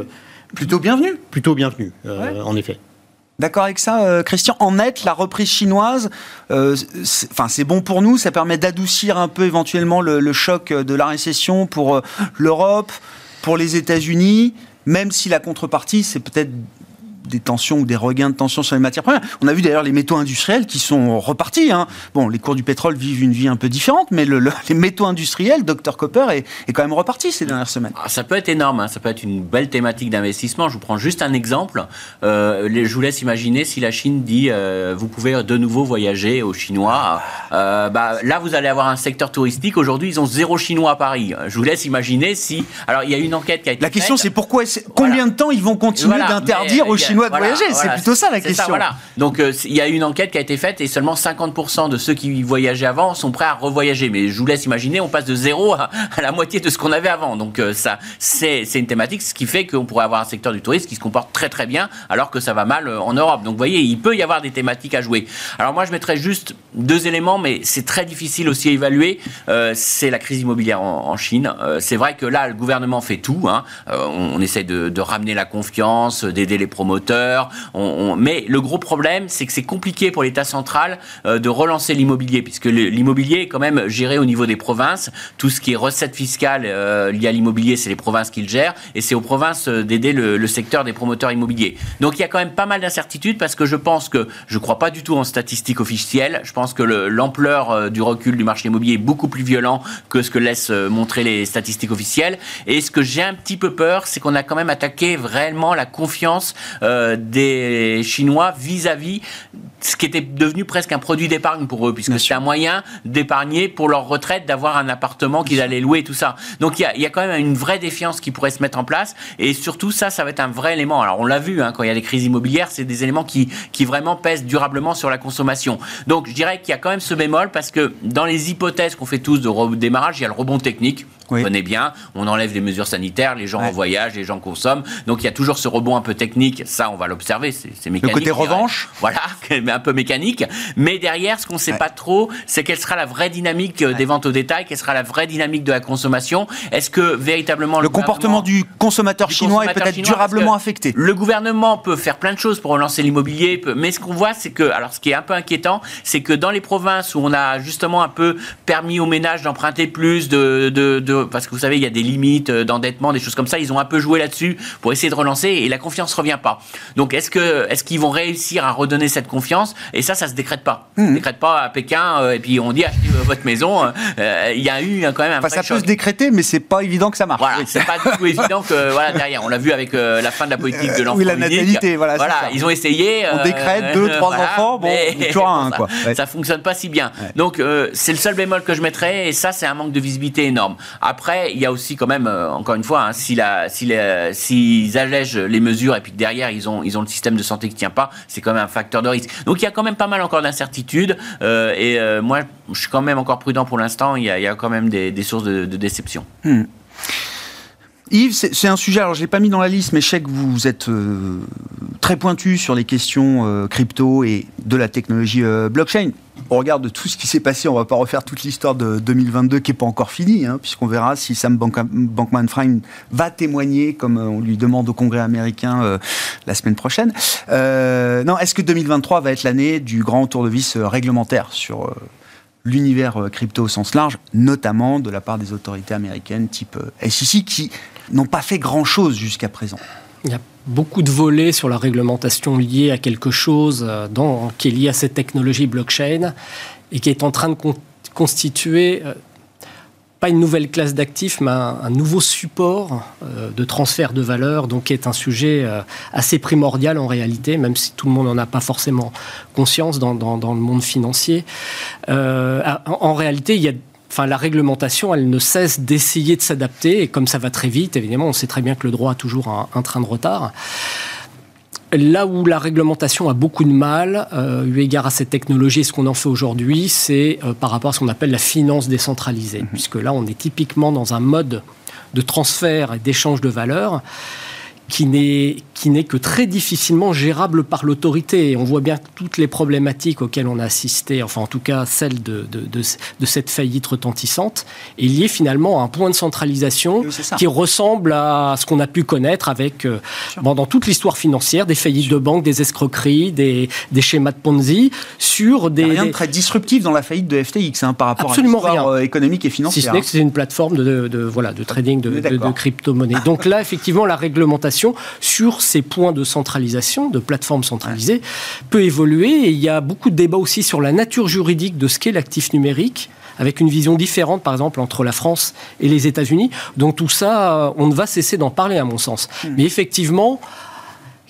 Plutôt bienvenue. Plutôt bienvenue, en effet. D'accord avec ça, Christian? En net, la reprise chinoise, enfin c'est bon pour nous, ça permet d'adoucir un peu éventuellement le, choc de la récession pour l'Europe, pour les États-Unis, même si la contrepartie, c'est peut-être des tensions ou des regains de tensions sur les matières premières. On a vu d'ailleurs les métaux industriels qui sont repartis. Hein. Bon, les cours du pétrole vivent une vie un peu différente, mais les métaux industriels, Dr Copper est, quand même reparti ces dernières semaines. Ah, ça peut être énorme, hein. ça peut être une belle thématique d'investissement. Je vous prends juste un exemple. Euh, je vous laisse imaginer si la Chine dit euh, vous pouvez de nouveau voyager aux Chinois. Euh, bah, là, vous allez avoir un secteur touristique. Aujourd'hui, ils ont zéro Chinois à Paris. Je vous laisse imaginer si. Alors, il y a une enquête qui a été. La question, c'est pourquoi, combien de temps ils vont continuer d'interdire aux Chinois De voyager. c'est plutôt ça la question. voilà. Donc euh, il y a une enquête qui a été faite et seulement 50% de ceux qui voyageaient avant sont prêts à revoyager. Mais je vous laisse imaginer, on passe de zéro à, la moitié de ce qu'on avait avant. Donc euh, ça, c'est une thématique, ce qui fait qu'on pourrait avoir un secteur du tourisme qui se comporte très très bien, alors que ça va mal en Europe. Donc vous voyez, il peut y avoir des thématiques à jouer. Alors moi, je mettrais juste deux éléments, mais c'est très difficile aussi à évaluer. c'est la crise immobilière en, Chine. c'est vrai que là, le gouvernement fait tout. Hein. on, on, essaie de, de ramener la confiance, d'aider les promoteurs. Mais le gros problème, c'est que c'est compliqué pour l'État central euh, de relancer l'immobilier, puisque l'immobilier est quand même géré au niveau des provinces. Tout ce qui est recettes fiscales euh, liées à l'immobilier, c'est les provinces qui le gèrent, et c'est aux provinces euh, d'aider le, secteur des promoteurs immobiliers. Donc il y a quand même pas mal d'incertitudes, parce que je pense que je ne crois pas du tout en statistiques officielles. Je pense que l'ampleur du recul du marché immobilier est beaucoup plus violent que ce que laissent montrer les statistiques officielles. Et ce que j'ai un petit peu peur, c'est qu'on a quand même attaqué vraiment la confiance des Chinois vis-à-vis ce qui était devenu presque un produit d'épargne pour eux, puisque c'était un moyen d'épargner pour leur retraite, d'avoir un appartement qu'ils allaient louer, tout ça. Donc il y, a, y a, quand même une vraie défiance qui pourrait se mettre en place, et surtout ça, ça va être un vrai élément. Alors on l'a vu, hein, quand il y a des crises immobilières, c'est des éléments qui, qui vraiment pèsent durablement sur la consommation. Donc je dirais qu'il y a quand même ce bémol, parce que dans les hypothèses qu'on fait tous de redémarrage, il y a le rebond technique, on connaît bien, on enlève les mesures sanitaires, les gens en voyage, les gens consomment, donc il y a toujours ce rebond un peu technique, ça on va l'observer, c'est mécanique. Le côté revanche Voilà, un peu mécanique. Mais derrière, ce qu'on ne sait pas trop, c'est quelle sera la vraie dynamique euh, des ventes au détail, quelle sera la vraie dynamique de la consommation. Est-ce que véritablement le, comportement du consommateur chinois est peut-être durablement affecté. Le gouvernement peut faire plein de choses pour relancer l'immobilier, mais ce qu'on voit, c'est que, alors ce qui est un peu inquiétant, c'est que dans les provinces où on a justement un peu permis aux ménages d'emprunter plus, de, de, parce que vous savez, il y a des limites euh, d'endettement, des choses comme ça, ils ont un peu joué là-dessus pour essayer de relancer et la confiance revient pas. Donc est-ce que est-ce qu'ils vont réussir à redonner cette confiance et ça, ça se décrète pas. Ça se mmh. décrète pas à Pékin euh, et puis on dit achetez votre maison. Euh, il y a eu quand même un. Enfin, ça peut se décréter, mais c'est pas évident que ça marche. Voilà, c'est pas du tout évident que voilà derrière. On l'a vu avec euh, la fin de la politique de l'enfant Oui, la natalité, voilà. Voilà, ils ont essayé. on décrète deux, trois enfants, bon, toujours un, quoi. Ça fonctionne pas si bien. Donc c'est le seul bémol que je mettrais et ça, c'est un manque de visibilité énorme. Après, il y a aussi quand même, encore une fois, hein, s'ils si allègent les mesures et puis derrière ils ont le système de santé qui tient pas, c'est quand même un facteur de risque. Donc il y a quand même pas mal encore d'incertitudes. Euh, et euh, moi, je suis quand même encore prudent pour l'instant. Il, y a quand même des, sources de, déception. Hmm. Yves, c'est un sujet, alors je ne l'ai pas mis dans la liste, mais je sais que vous êtes euh, très pointu sur les questions crypto et de la technologie blockchain au regard de tout ce qui s'est passé, on ne va pas refaire toute l'histoire de 2022 qui n'est pas encore finie, hein, puisqu'on verra si Sam Bankman-Fried va témoigner, comme euh, on lui demande au Congrès américain euh, la semaine prochaine. Euh, non, est-ce que 2023 va être l'année du grand tour de vis réglementaire sur l'univers crypto au sens large, notamment de la part des autorités américaines type SEC, qui n'ont pas fait grand-chose jusqu'à présent il y a beaucoup de volets sur la réglementation liée à quelque chose euh, qui est lié à cette technologie blockchain et qui est en train de constituer euh, pas une nouvelle classe d'actifs, mais un, nouveau support euh, de transfert de valeur, donc qui est un sujet assez primordial en réalité, même si tout le monde n'en a pas forcément conscience dans, le monde financier. en, réalité, il y a enfin, la réglementation, elle ne cesse d'essayer de s'adapter. Et comme ça va très vite, évidemment, on sait très bien que le droit a toujours un, train de retard. Là où la réglementation a beaucoup de mal, euh, eu égard à cette technologie, ce qu'on en fait aujourd'hui, c'est euh, par rapport à ce qu'on appelle la finance décentralisée, mhm. puisque là, on est typiquement dans un mode de transfert et d'échange de valeur qui n'est qui n'est que très difficilement gérable par l'autorité. On voit bien toutes les problématiques auxquelles on a assisté, enfin en tout cas celle de, de, de, cette faillite retentissante, est liée finalement à un point de centralisation qui ressemble à ce qu'on a pu connaître avec, euh, dans toute l'histoire financière, des faillites de banques, des escroqueries, des, des schémas de Ponzi, sur des... rien de très disruptif dans la faillite de FTX hein, par rapport Absolument à l'histoire euh, économique et financière. Si ce n'est que c'est une plateforme de, voilà, de trading de, de crypto-monnaies. Donc là, effectivement, la réglementation sur ces points de centralisation, de plateformes centralisées, peut évoluer. Et il y a beaucoup de débats aussi sur la nature juridique de ce qu'est l'actif numérique avec une vision différente, par exemple, entre la France et les États-Unis. Donc tout ça, on ne va cesser d'en parler, à mon sens. Hmm. Mais effectivement,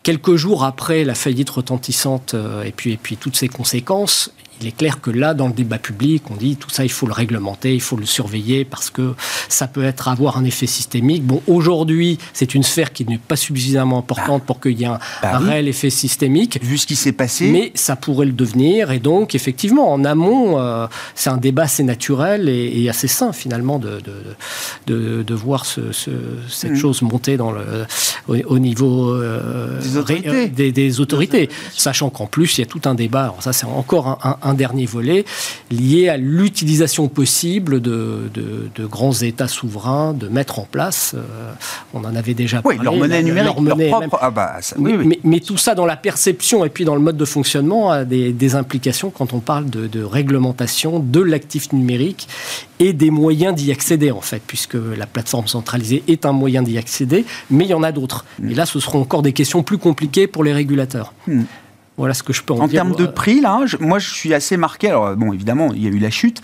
quelques jours après la faillite retentissante et puis, et puis toutes ses conséquences, il est clair que là, dans le débat public, on dit tout ça, il faut le réglementer, il faut le surveiller parce que ça peut être avoir un effet systémique. Bon, aujourd'hui, c'est une sphère qui n'est pas suffisamment importante pour qu'il y ait un, Bah oui. réel effet systémique. Vu ce qui s'est passé. Mais ça pourrait le devenir. Et donc, effectivement, en amont, euh, c'est un débat assez naturel et, et assez sain, finalement, de, de, de, de voir ce, ce- cette Mhm. chose monter dans le, au, au niveau euh, Des autorités. ré- euh, des, des autorités. Sachant qu'en plus, il y a tout un débat, alors ça c'est encore un, un- un dernier volet, lié à l'utilisation possible de, de- de grands États souverains de mettre en place, euh, on en avait déjà oui, parlé, leur monnaie numérique, leur monnaie leur même. propre. Ah bah, ça- Mais, oui, oui. mais- mais tout ça dans la perception et puis dans le mode de fonctionnement a des, des implications quand on parle de, de réglementation de l'actif numérique et des moyens d'y accéder en fait, puisque la plateforme centralisée est un moyen d'y accéder, mais il y en a d'autres. Et là, ce seront encore des questions plus compliquées pour les régulateurs. Hmm. Voilà ce que je peux en, En dire. termes de prix, là, je- moi, je suis assez marqué. Alors, bon, évidemment, il y a eu la chute.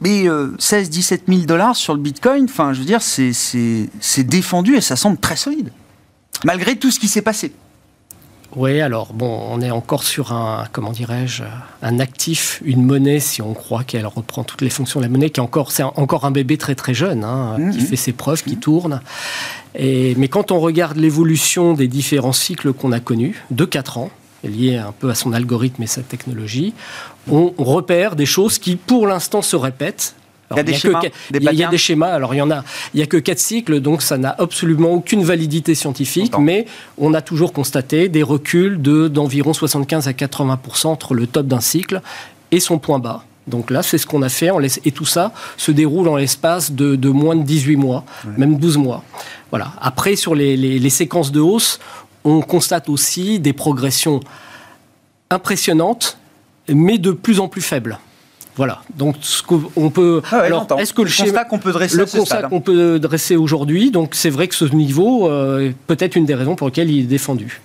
Mais 16-17 000 dollars sur le Bitcoin, enfin, je veux dire, c'est- c'est c'est défendu et ça semble très solide. Malgré tout ce qui s'est passé. Oui, alors bon, on est encore sur un, comment dirais-je, un actif, une monnaie, si on croit qu'elle reprend toutes les fonctions de la monnaie, qui est encore, c'est encore un bébé très très jeune, hein, Mhm. qui fait ses preuves, qui tourne. Et, mais quand on regarde l'évolution des différents cycles qu'on a connus, de 4 ans, liés un peu à son algorithme et sa technologie, on repère des choses qui, pour l'instant, se répètent. Il y a des schémas, que- des il y a- des schémas. Alors, il y en a, il y a que quatre cycles, donc ça n'a absolument aucune validité scientifique, mais on a toujours constaté des reculs de d'environ 75 à 80% entre le top d'un cycle et son point bas. Donc là, c'est ce qu'on a fait, laisse- et tout ça se déroule en l'espace de, de moins de 18 mois, même 12 mois. Voilà. Après, sur les, les- les séquences de hausse, on constate aussi des progressions impressionnantes, mais de plus en plus faibles. Voilà. Donc, ce qu'on peut. Ah ouais, alors, est-ce que le, Le schéma- constat qu'on peut dresser le constat hein. qu'on peut dresser aujourd'hui, donc c'est vrai que ce niveau euh, est peut-être une des raisons pour lesquelles il est défendu.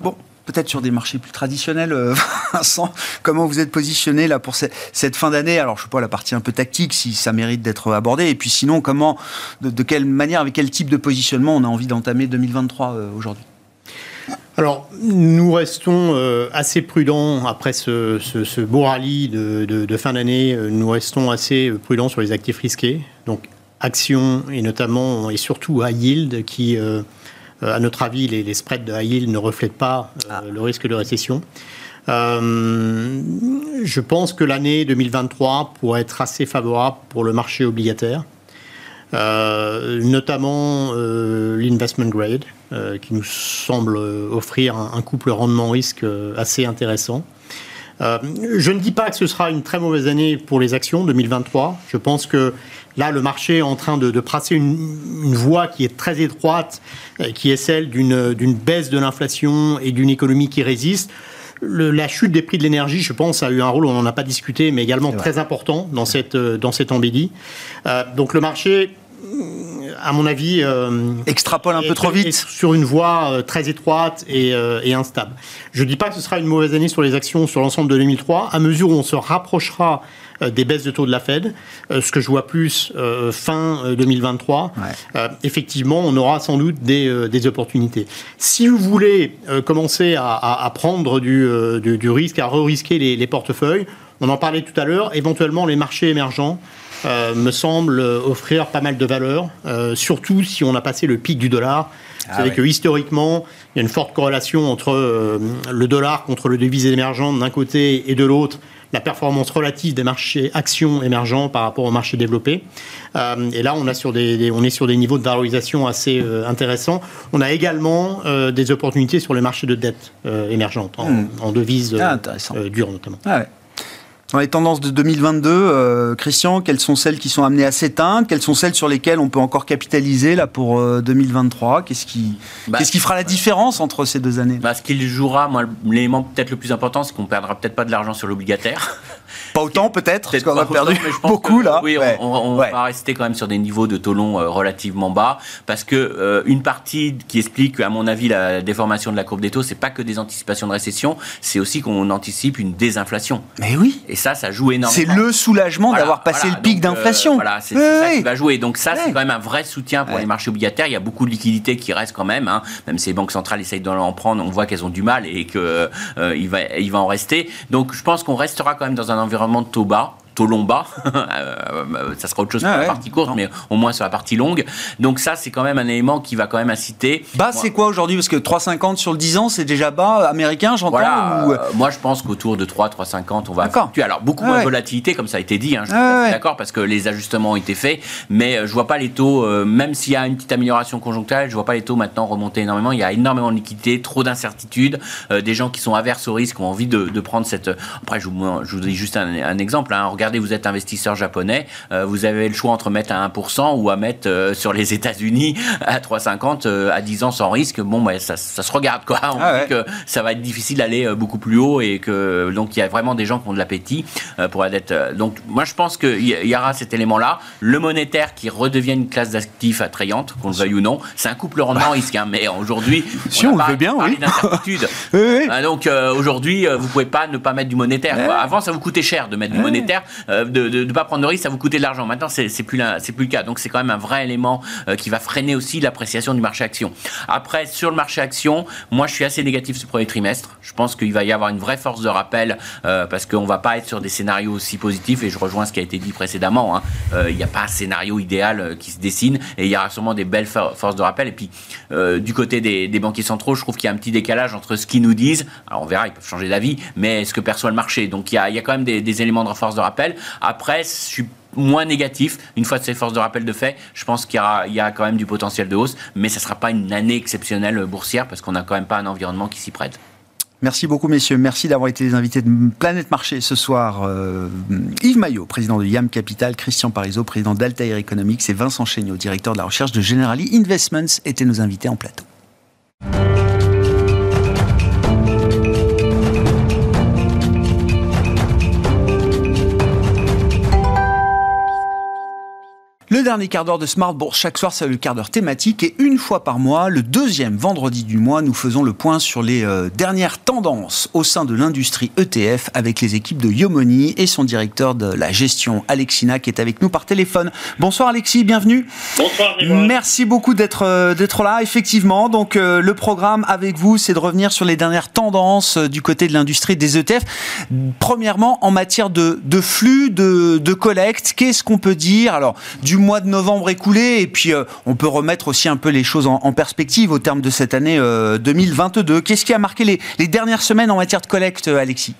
Bon, peut-être sur des marchés plus traditionnels, euh, Vincent, comment vous êtes positionné là pour ce- cette fin d'année? Alors, je sais pas la partie un peu tactique, si ça mérite d'être abordé, et puis sinon, comment, de, de quelle manière, avec quel type de positionnement on a envie d'entamer 2023 euh, aujourd'hui? Alors, nous restons euh, assez prudents après ce, ce- ce beau rallye de, de- de fin d'année. euh, Nous restons assez prudents sur les actifs risqués. Donc, actions et notamment et surtout high yield qui, euh, à notre avis, les, les spreads de high yield ne reflètent pas euh, le risque de récession. Je pense que l'année 2023 pourrait être assez favorable pour le marché obligataire. Euh, notamment euh, l'investment grade, euh, qui nous semble offrir un, un couple rendement-risque assez intéressant. Euh, je ne dis pas que ce sera une très mauvaise année pour les actions 2023. Je pense que là, le marché est en train de, de tracer une, une voie qui est très étroite, qui est celle d'une baisse de l'inflation et d'une économie qui résiste. Le- la chute des prix de l'énergie, je pense, a eu un rôle, on n'en a pas discuté, mais également très important dans cette, dans cette embellie. Euh, donc le marché, à mon avis, euh, Extrapole un peu trop vite. sur une voie euh, très étroite et, euh, et instable. Je ne dis pas que ce sera une mauvaise année sur les actions sur l'ensemble de 2003, à mesure où on se rapprochera des baisses de taux de la Fed, ce que je vois plus euh, fin euh, 2023, Ouais. euh, effectivement, on aura sans doute des, euh, des opportunités. Si vous voulez commencer à, à- à prendre du, du- du risque, à re-risquer les, les portefeuilles, on en parlait tout à l'heure, éventuellement les marchés émergents me semblent euh, offrir pas mal de valeur, euh, surtout si on a passé le pic du dollar. Vous savez ouais. que historiquement, il y a une forte corrélation entre euh, le dollar contre le devise émergente d'un côté et de l'autre, la performance relative des marchés actions émergents par rapport aux marchés développés. Euh, et là, on, a sur des, des- on est sur des niveaux de valorisation assez euh, intéressants. On a également euh, des opportunités sur les marchés de dette euh, émergentes, en, Hmm. en devises Ah, euh, euh, dures notamment. Ah ouais. Dans les tendances de 2022, euh, Christian, quelles sont celles qui sont amenées à s'éteindre? Quelles sont celles sur lesquelles on peut encore capitaliser là pour euh, 2023 Qu'est-ce qui, Bah, qu'est-ce qui fera la différence entre ces deux années? Bah, ce qu'il jouera, moi, l'élément peut-être le plus important, c'est qu'on perdra peut-être pas de l'argent sur l'obligataire. Pas autant peut-être, parce Peut-être qu'on a perdu autant, mais je pense beaucoup que, là. Oui, on- Ouais. on, on Ouais. va rester quand même sur des niveaux de taux long euh, relativement bas, parce que euh, une partie qui explique, à mon avis, la déformation de la courbe des taux, c'est pas que des anticipations de récession, c'est aussi qu'on anticipe une désinflation. Mais oui. Et ça, ça joue énormément. C'est le soulagement d'avoir passé le pic d'inflation. voilà, c'est ça qui va jouer. Donc ça, c'est quand même un vrai soutien pour les marchés obligataires. Il y a beaucoup de liquidités qui restent quand même, hein. même si les banques centrales essayent d'en prendre, on voit qu'elles ont du mal et qu'il il va, il va en rester. Donc je pense qu'on restera quand même dans un environnement de taux bas taux long bas. Euh, ça sera autre chose pour ah la partie courte, mais au moins sur la partie longue. Donc ça, c'est quand même un élément qui va quand même inciter. Bas, c'est quoi aujourd'hui? Parce que 3,50 sur le 10 ans, c'est déjà bas américain, j'entends voilà, euh, Moi, je pense qu'autour de 3, 3,50, on va fluctuer. Alors, beaucoup moins de volatilité, comme ça a été dit. Hein, je suis d'accord, parce que les ajustements ont été faits. Mais euh, je vois pas les taux, même s'il y a une petite amélioration conjoncturelle, je vois pas les taux maintenant remonter énormément. Il y a énormément de liquidités, trop d'incertitudes, des gens qui sont averses au risque, ont envie de, prendre cette... Après, je vous, je vous dis juste un, exemple. Hein regardez, vous êtes investisseur japonais, euh, vous avez le choix entre mettre à 1% ou à mettre euh, sur les États-Unis à 3,50 euh, à 10 ans sans risque. Bon, bah, ça, ça se regarde quoi. On ah que ça va être difficile d'aller beaucoup plus haut et que donc il y a vraiment des gens qui ont de l'appétit pour la dette. Donc moi je pense qu'il y aura cet élément-là. Le monétaire qui redevient une classe d'actifs attrayante, qu'on le veuille ou non, c'est un couple rendement bah. risque. Hein, mais aujourd'hui, si on, le veut bien, oui. Donc aujourd'hui, vous pouvez pas ne pas mettre du monétaire. Avant, ça vous coûtait cher de mettre du monétaire de ne pas prendre de risque, ça vous coûter de l'argent. Maintenant, c'est plus, plus le cas. Donc, c'est quand même un vrai élément euh, qui va freiner aussi l'appréciation du marché action. Après, sur le marché action, moi, je suis assez négatif ce premier trimestre. Je pense qu'il va y avoir une vraie force de rappel euh, parce qu'on va pas être sur des scénarios aussi positifs. Et je rejoins ce qui a été dit précédemment. Hein. Euh, il n'y a pas un scénario idéal qui se dessine et il y aura sûrement des belles forces de rappel. Et puis, du côté des, banquiers centraux, je trouve qu'il y a un petit décalage entre ce qu'ils nous disent. Alors, on verra, ils peuvent changer d'avis, mais ce que perçoit le marché? Donc, il y a, il y a quand même des, des éléments de force de rappel. Après, je suis moins négatif. Une fois ces forces de rappel de fait, je pense qu'il y, a quand même du potentiel de hausse, mais ce ne sera pas une année exceptionnelle boursière parce qu'on n'a quand même pas un environnement qui s'y prête. Merci beaucoup, messieurs. Merci d'avoir été les invités de Planète Marché ce soir. Euh, Yves Maillot, président de YAM Capital, Christian Parizeau, président d'Altair Economics et Vincent Chéniaud, directeur de la recherche de Generali Investments, étaient nos invités en plateau. Le dernier quart d'heure de Smart Bourse, chaque soir, c'est le quart d'heure thématique. Et une fois par mois, le deuxième vendredi du mois, nous faisons le point sur les euh, dernières tendances au sein de l'industrie ETF avec les équipes de Yomoni et son directeur de la gestion, Alexina, qui est avec nous par téléphone. Bonsoir Alexis, bienvenue. Bonsoir. Merci beaucoup d'être euh, d'être là. Effectivement, donc euh, le programme avec vous, c'est de revenir sur les dernières tendances du côté de l'industrie des ETF. Premièrement, en matière de, de flux, de, de collecte, qu'est-ce qu'on peut dire? Alors, du mois de novembre écoulé et puis euh, on peut remettre aussi un peu les choses en, perspective au terme de cette année 2022. Euh, Qu'est-ce qui a marqué les, dernières semaines en matière de collecte, euh, Alexis?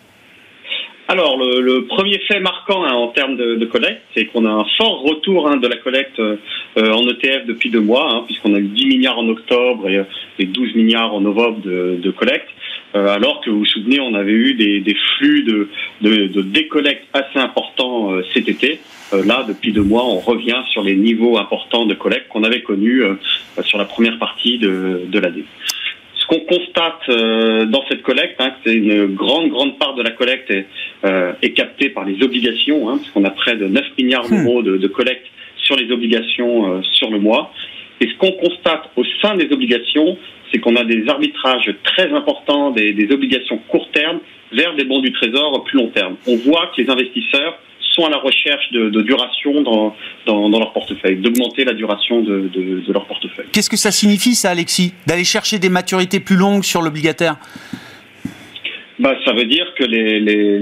Alors, le, premier fait marquant hein, en termes de, collecte, c'est qu'on a un fort retour hein, de la collecte en ETF depuis deux mois, hein, puisqu'on a eu 10 milliards en octobre et, 12 milliards en novembre de, collecte. Alors que vous vous souvenez, on avait eu des, flux de, de, décollecte assez importants cet été. Euh, là, depuis deux mois, on revient sur les niveaux importants de collecte qu'on avait connus euh, sur la première partie de, de l'année. Ce qu'on constate euh, dans cette collecte, hein, c'est une grande, grande part de la collecte est, est captée par les obligations, hein, puisqu'on a près de 9 milliards hmm. d'euros de, de, collecte sur les obligations sur le mois. Et ce qu'on constate au sein des obligations, c'est qu'on a des arbitrages très importants des, obligations court terme vers des bons du trésor plus long terme. On voit que les investisseurs sont à la recherche de, duration dans, leur portefeuille, d'augmenter la duration de, de leur portefeuille. Qu'est-ce que ça signifie, ça, Alexis D'aller chercher des maturités plus longues sur l'obligataire? Bah, ça veut dire que les, les,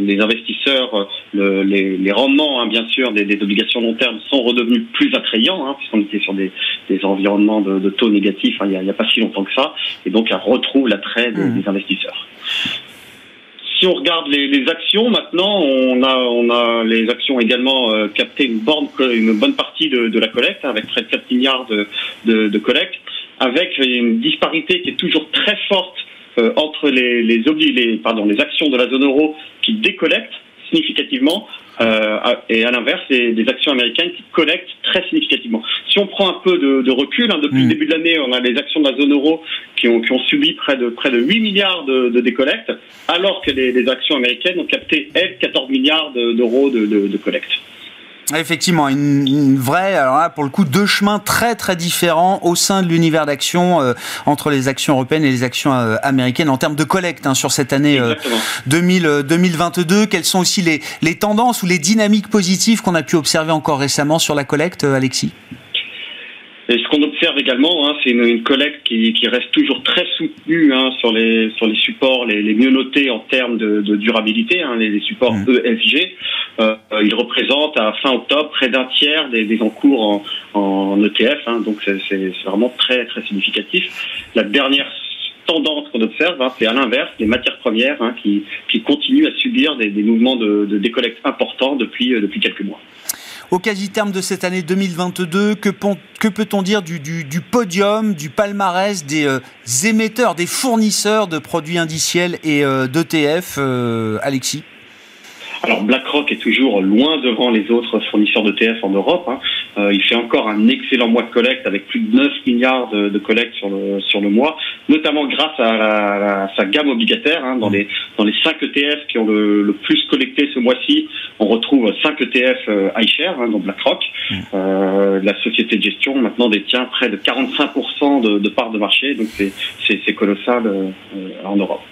les, investisseurs, les, les, rendements, hein, bien sûr, des, des, obligations long terme sont redevenus plus attrayants, hein, puisqu'on était sur des, des environnements de, taux négatifs hein, il n'y a, a, pas si longtemps que ça, et donc elle retrouve l'attrait des, mmh. des investisseurs si on regarde les, les, actions, maintenant, on a, on a les actions également euh, capté une, borne, une bonne partie de, de, la collecte, hein, avec près de 4 milliards de, de, de, collecte, avec une disparité qui est toujours très forte euh, entre les, les, les, pardon, les actions de la zone euro qui décollectent significativement euh, et à l'inverse, des, des actions américaines qui collectent très significativement. Si on prend un peu de, de recul, hein, depuis le mm. début de l'année, on a les actions de la zone euro qui ont, qui ont subi près de, près de 8 milliards de, de décollectes, alors que les, les, actions américaines ont capté, elles, 14 milliards d'euros de, de, de collecte. Effectivement, une, vraie, alors là, pour le coup, deux chemins très très différents au sein de l'univers d'action euh, entre les actions européennes et les actions euh, américaines en termes de collecte hein, sur cette année 2000, 2022. Quelles sont aussi les, les tendances ou les dynamiques positives qu'on a pu observer encore récemment sur la collecte, Alexis? Et ce qu'on observe également, hein, c'est une, collecte qui, qui, reste toujours très soutenue hein, sur, les, sur les supports les, les, mieux notés en termes de, de durabilité, hein, les, les, supports mmh. ESG. Euh, ils représentent à fin octobre près d'un tiers des, des encours en, en ETF, hein, donc c'est vraiment très très significatif. La dernière tendance qu'on observe, hein, c'est à l'inverse, les matières premières hein, qui, qui, continuent à subir des, des mouvements de, de décollecte importants depuis, euh, depuis quelques mois. Au quasi-terme de cette année 2022, que, peut-on dire du, podium, du palmarès des euh, émetteurs, des fournisseurs de produits indiciels et euh, d'ETF, euh, Alexis? Alors BlackRock est toujours loin devant les autres fournisseurs d'ETF en Europe. Hein. Euh, il fait encore un excellent mois de collecte avec plus de 9 milliards de, de collecte sur le, sur le mois, notamment grâce à, la, à sa gamme obligataire. Hein. Dans, les, dans les 5 ETF qui ont le, le plus collecté ce mois-ci, on retrouve 5 ETF euh, iShare hein, dans BlackRock. Mmh. Euh, la société de gestion maintenant détient près de 45% de, de parts de marché, donc c'est colossal en Europe.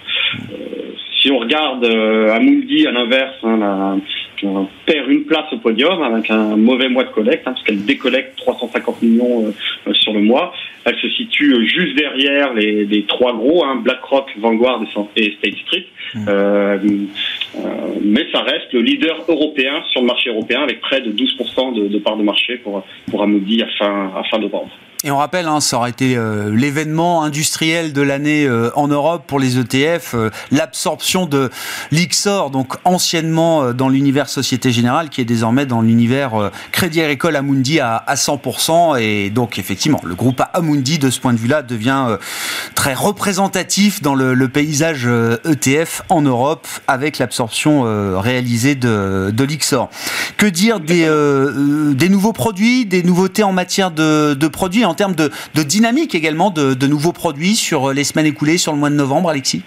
Euh, si on regarde euh, Amundi à l'inverse, hein, on perd une place au podium avec un mauvais mois de collecte, hein, parce qu'elle décollecte 350 millions euh, sur le mois. Elle se situe juste derrière les, les trois gros, hein, BlackRock, Vanguard et State Street. Mmh. Euh, euh, mais ça reste le leader européen sur le marché européen avec près de 12% de, de part de marché pour, pour Amundi à fin, à fin novembre. Et on rappelle, hein, ça aurait été euh, l'événement industriel de l'année euh, en Europe pour les ETF, euh, l'absorption de l'Ixor, donc anciennement dans l'univers Société Générale, qui est désormais dans l'univers Crédit Agricole Amundi à, à 100%. Et donc effectivement, le groupe Amundi, de ce point de vue-là, devient très représentatif dans le, paysage ETF en Europe, avec l'absorption réalisée de, l'Ixor. Que dire des, nouveaux produits, des nouveautés en matière de, produits? Termes de, dynamique également de, nouveaux produits sur les semaines écoulées, sur le mois de novembre, Alexis?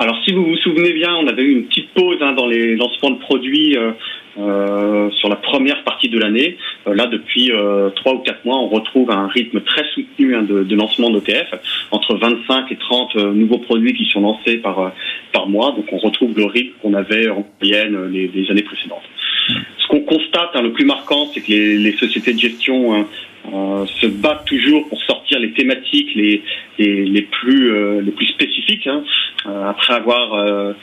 Alors, si vous vous souvenez bien, on avait eu une petite pause hein, dans les lancements de produits euh, euh, sur la première partie de l'année. Euh, là, depuis trois ou quatre mois, on retrouve un rythme très soutenu hein, de, de, lancement d'ETF, entre 25 et 30 nouveaux produits qui sont lancés par par mois. Donc, on retrouve le rythme qu'on avait en moyenne les, les années précédentes. Ce qu'on constate, hein, le plus marquant, c'est que les, les, sociétés de gestion euh, se battent toujours pour sortir les thématiques les, les, les plus, euh, les plus spécifiques. Hein. Euh, après avoir,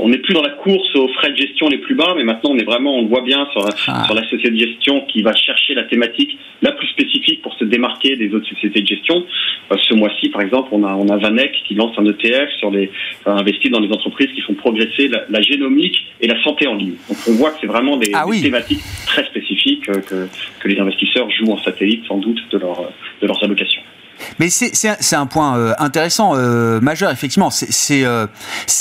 on n'est plus dans la course aux frais de gestion les plus bas, mais maintenant on est vraiment, on le voit bien sur, ah. sur la société de gestion qui va chercher la thématique la plus spécifique pour se démarquer des autres sociétés de gestion. ce mois-ci, par exemple, on a, on a Vanek qui lance un ETF sur les, investi dans des entreprises qui font progresser la, la, génomique et la santé en ligne. Donc on voit que c'est vraiment des, ah, des thématiques très spécifiques que, que les investisseurs jouent en satellite sans doute de, leur, de leurs allocations. Mais c'est un point euh, intéressant, euh, majeur, effectivement. C'est euh,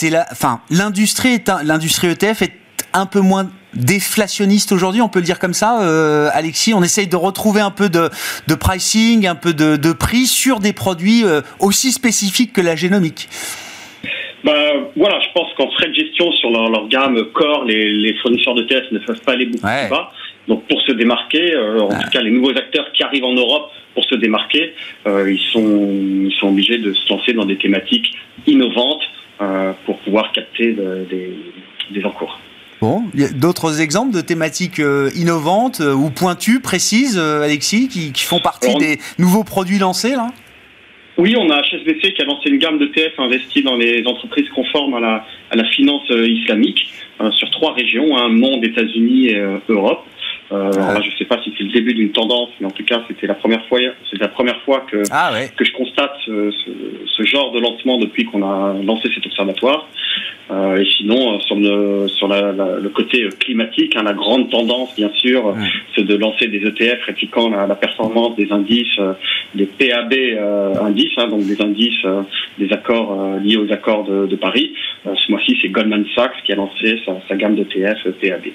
la, enfin, l'industrie l'industrie ETF est un peu moins déflationniste aujourd'hui, on peut le dire comme ça, euh, Alexis. On essaye de retrouver un peu de, de pricing, un peu de, de, prix sur des produits euh, aussi spécifiques que la génomique. Bah, voilà, je pense qu'en frais de gestion sur leur, leur gamme core, les, les fournisseurs de tests ne peuvent pas aller beaucoup ouais. plus bas. Donc pour se démarquer, euh, en ouais. tout cas les nouveaux acteurs qui arrivent en Europe pour se démarquer, euh, ils, sont, ils sont obligés de se lancer dans des thématiques innovantes euh, pour pouvoir capter de, des, des encours. Bon, d'autres exemples de thématiques innovantes ou pointues, précises, Alexis, qui, qui, font partie Alors, des nouveaux produits lancés là? Oui, on a HSBC qui a lancé une gamme de TF investie dans les entreprises conformes à la, à la finance islamique euh, sur trois régions, un hein, monde, États-Unis et euh, Europe. Euh, alors là, je ne sais pas si c'est le début d'une tendance, mais en tout cas, c'était la première fois, c'est la première fois que ah ouais. que je constate ce, ce, ce, genre de lancement depuis qu'on a lancé cet observatoire. Euh, et sinon, sur le sur la, la, le côté climatique, hein, la grande tendance, bien sûr, ouais. c'est de lancer des ETF répliquant la, la performance des indices, euh, des PAB euh, indices, hein, donc des indices, euh, des accords euh, liés aux accords de, de Paris. ce mois-ci, c'est Goldman Sachs qui a lancé sa, sa gamme d'ETF PAB.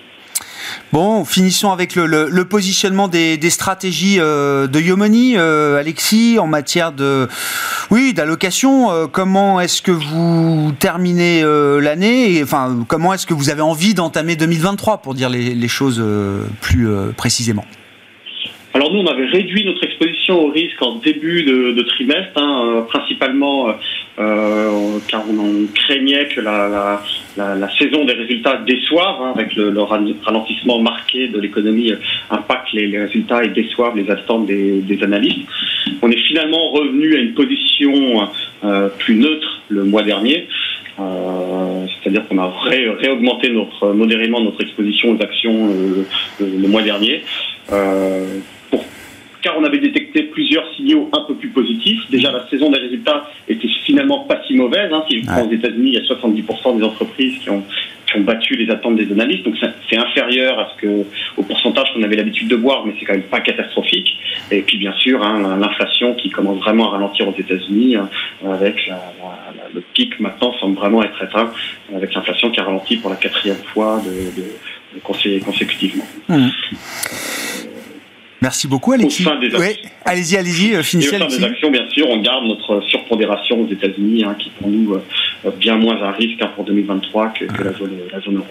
Bon, finissons avec le, positionnement des, stratégies euh, de Yomoni, euh, Alexis, en matière de, oui, d'allocation. Euh, comment est-ce que vous terminez l'année Enfin, comment est-ce que vous avez envie d'entamer 2023 pour dire les choses plus précisément? Alors nous, on avait réduit notre exposition au risque en début de, trimestre, hein, euh, principalement euh, euh, car on, craignait que la, saison des résultats déçoive, hein, avec le, ralentissement marqué de l'économie impacte les, résultats et déçoivent les attentes des, analystes. On est finalement revenu à une position plus neutre le mois dernier. c'est-à-dire qu'on a réaugmenté notre, modérément notre exposition aux actions le, mois dernier avait détecté plusieurs signaux un peu plus positifs. Déjà, la saison des résultats était finalement pas si mauvaise. Hein. Si je prends aux États-Unis, il y a 70% des entreprises qui ont, battu les attentes des analystes. Donc c'est inférieur à ce que, au pourcentage qu'on avait l'habitude de voir, mais c'est quand même pas catastrophique. Et puis bien sûr, hein, l'inflation qui commence vraiment à ralentir aux États-Unis, hein, avec le pic maintenant semble vraiment être atteint, avec l'inflation qui a ralenti pour la quatrième fois de, consécutivement. Mmh. Merci beaucoup, Alexis. Allez-y, allez-y, euh, finissez. Et au sein des actions, bien sûr, on garde notre surpondération aux États-Unis, hein, qui pour nous euh, bien moins un risque hein, pour 2023 que, que la, zone, la zone euro.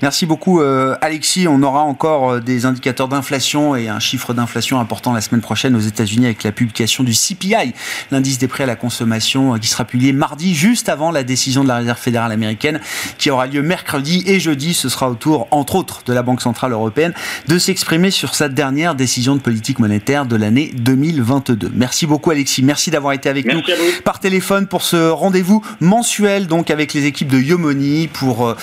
Merci beaucoup euh, Alexis. On aura encore euh, des indicateurs d'inflation et un chiffre d'inflation important la semaine prochaine aux États-Unis avec la publication du CPI, l'indice des prix à la consommation euh, qui sera publié mardi juste avant la décision de la Réserve fédérale américaine qui aura lieu mercredi et jeudi. Ce sera au tour entre autres de la Banque centrale européenne de s'exprimer sur sa dernière décision de politique monétaire de l'année 2022. Merci beaucoup Alexis. Merci d'avoir été avec nous par téléphone pour ce rendez-vous mensuel donc avec les équipes de Yomoni pour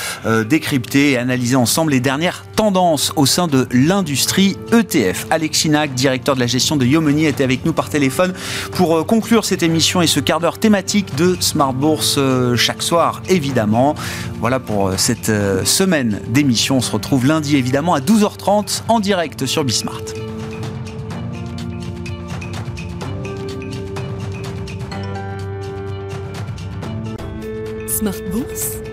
décrypter et analyser ensemble les dernières tendances au sein de l'industrie ETF. Alexis Nac, directeur de la gestion de Yomoni, était avec nous par téléphone pour euh, conclure cette émission et ce quart d'heure thématique de Smart Bourse euh, chaque soir, évidemment. Voilà pour euh, cette semaine d'émission. On se retrouve lundi, évidemment, à 12h30 en direct sur Bismart. Smart Bourse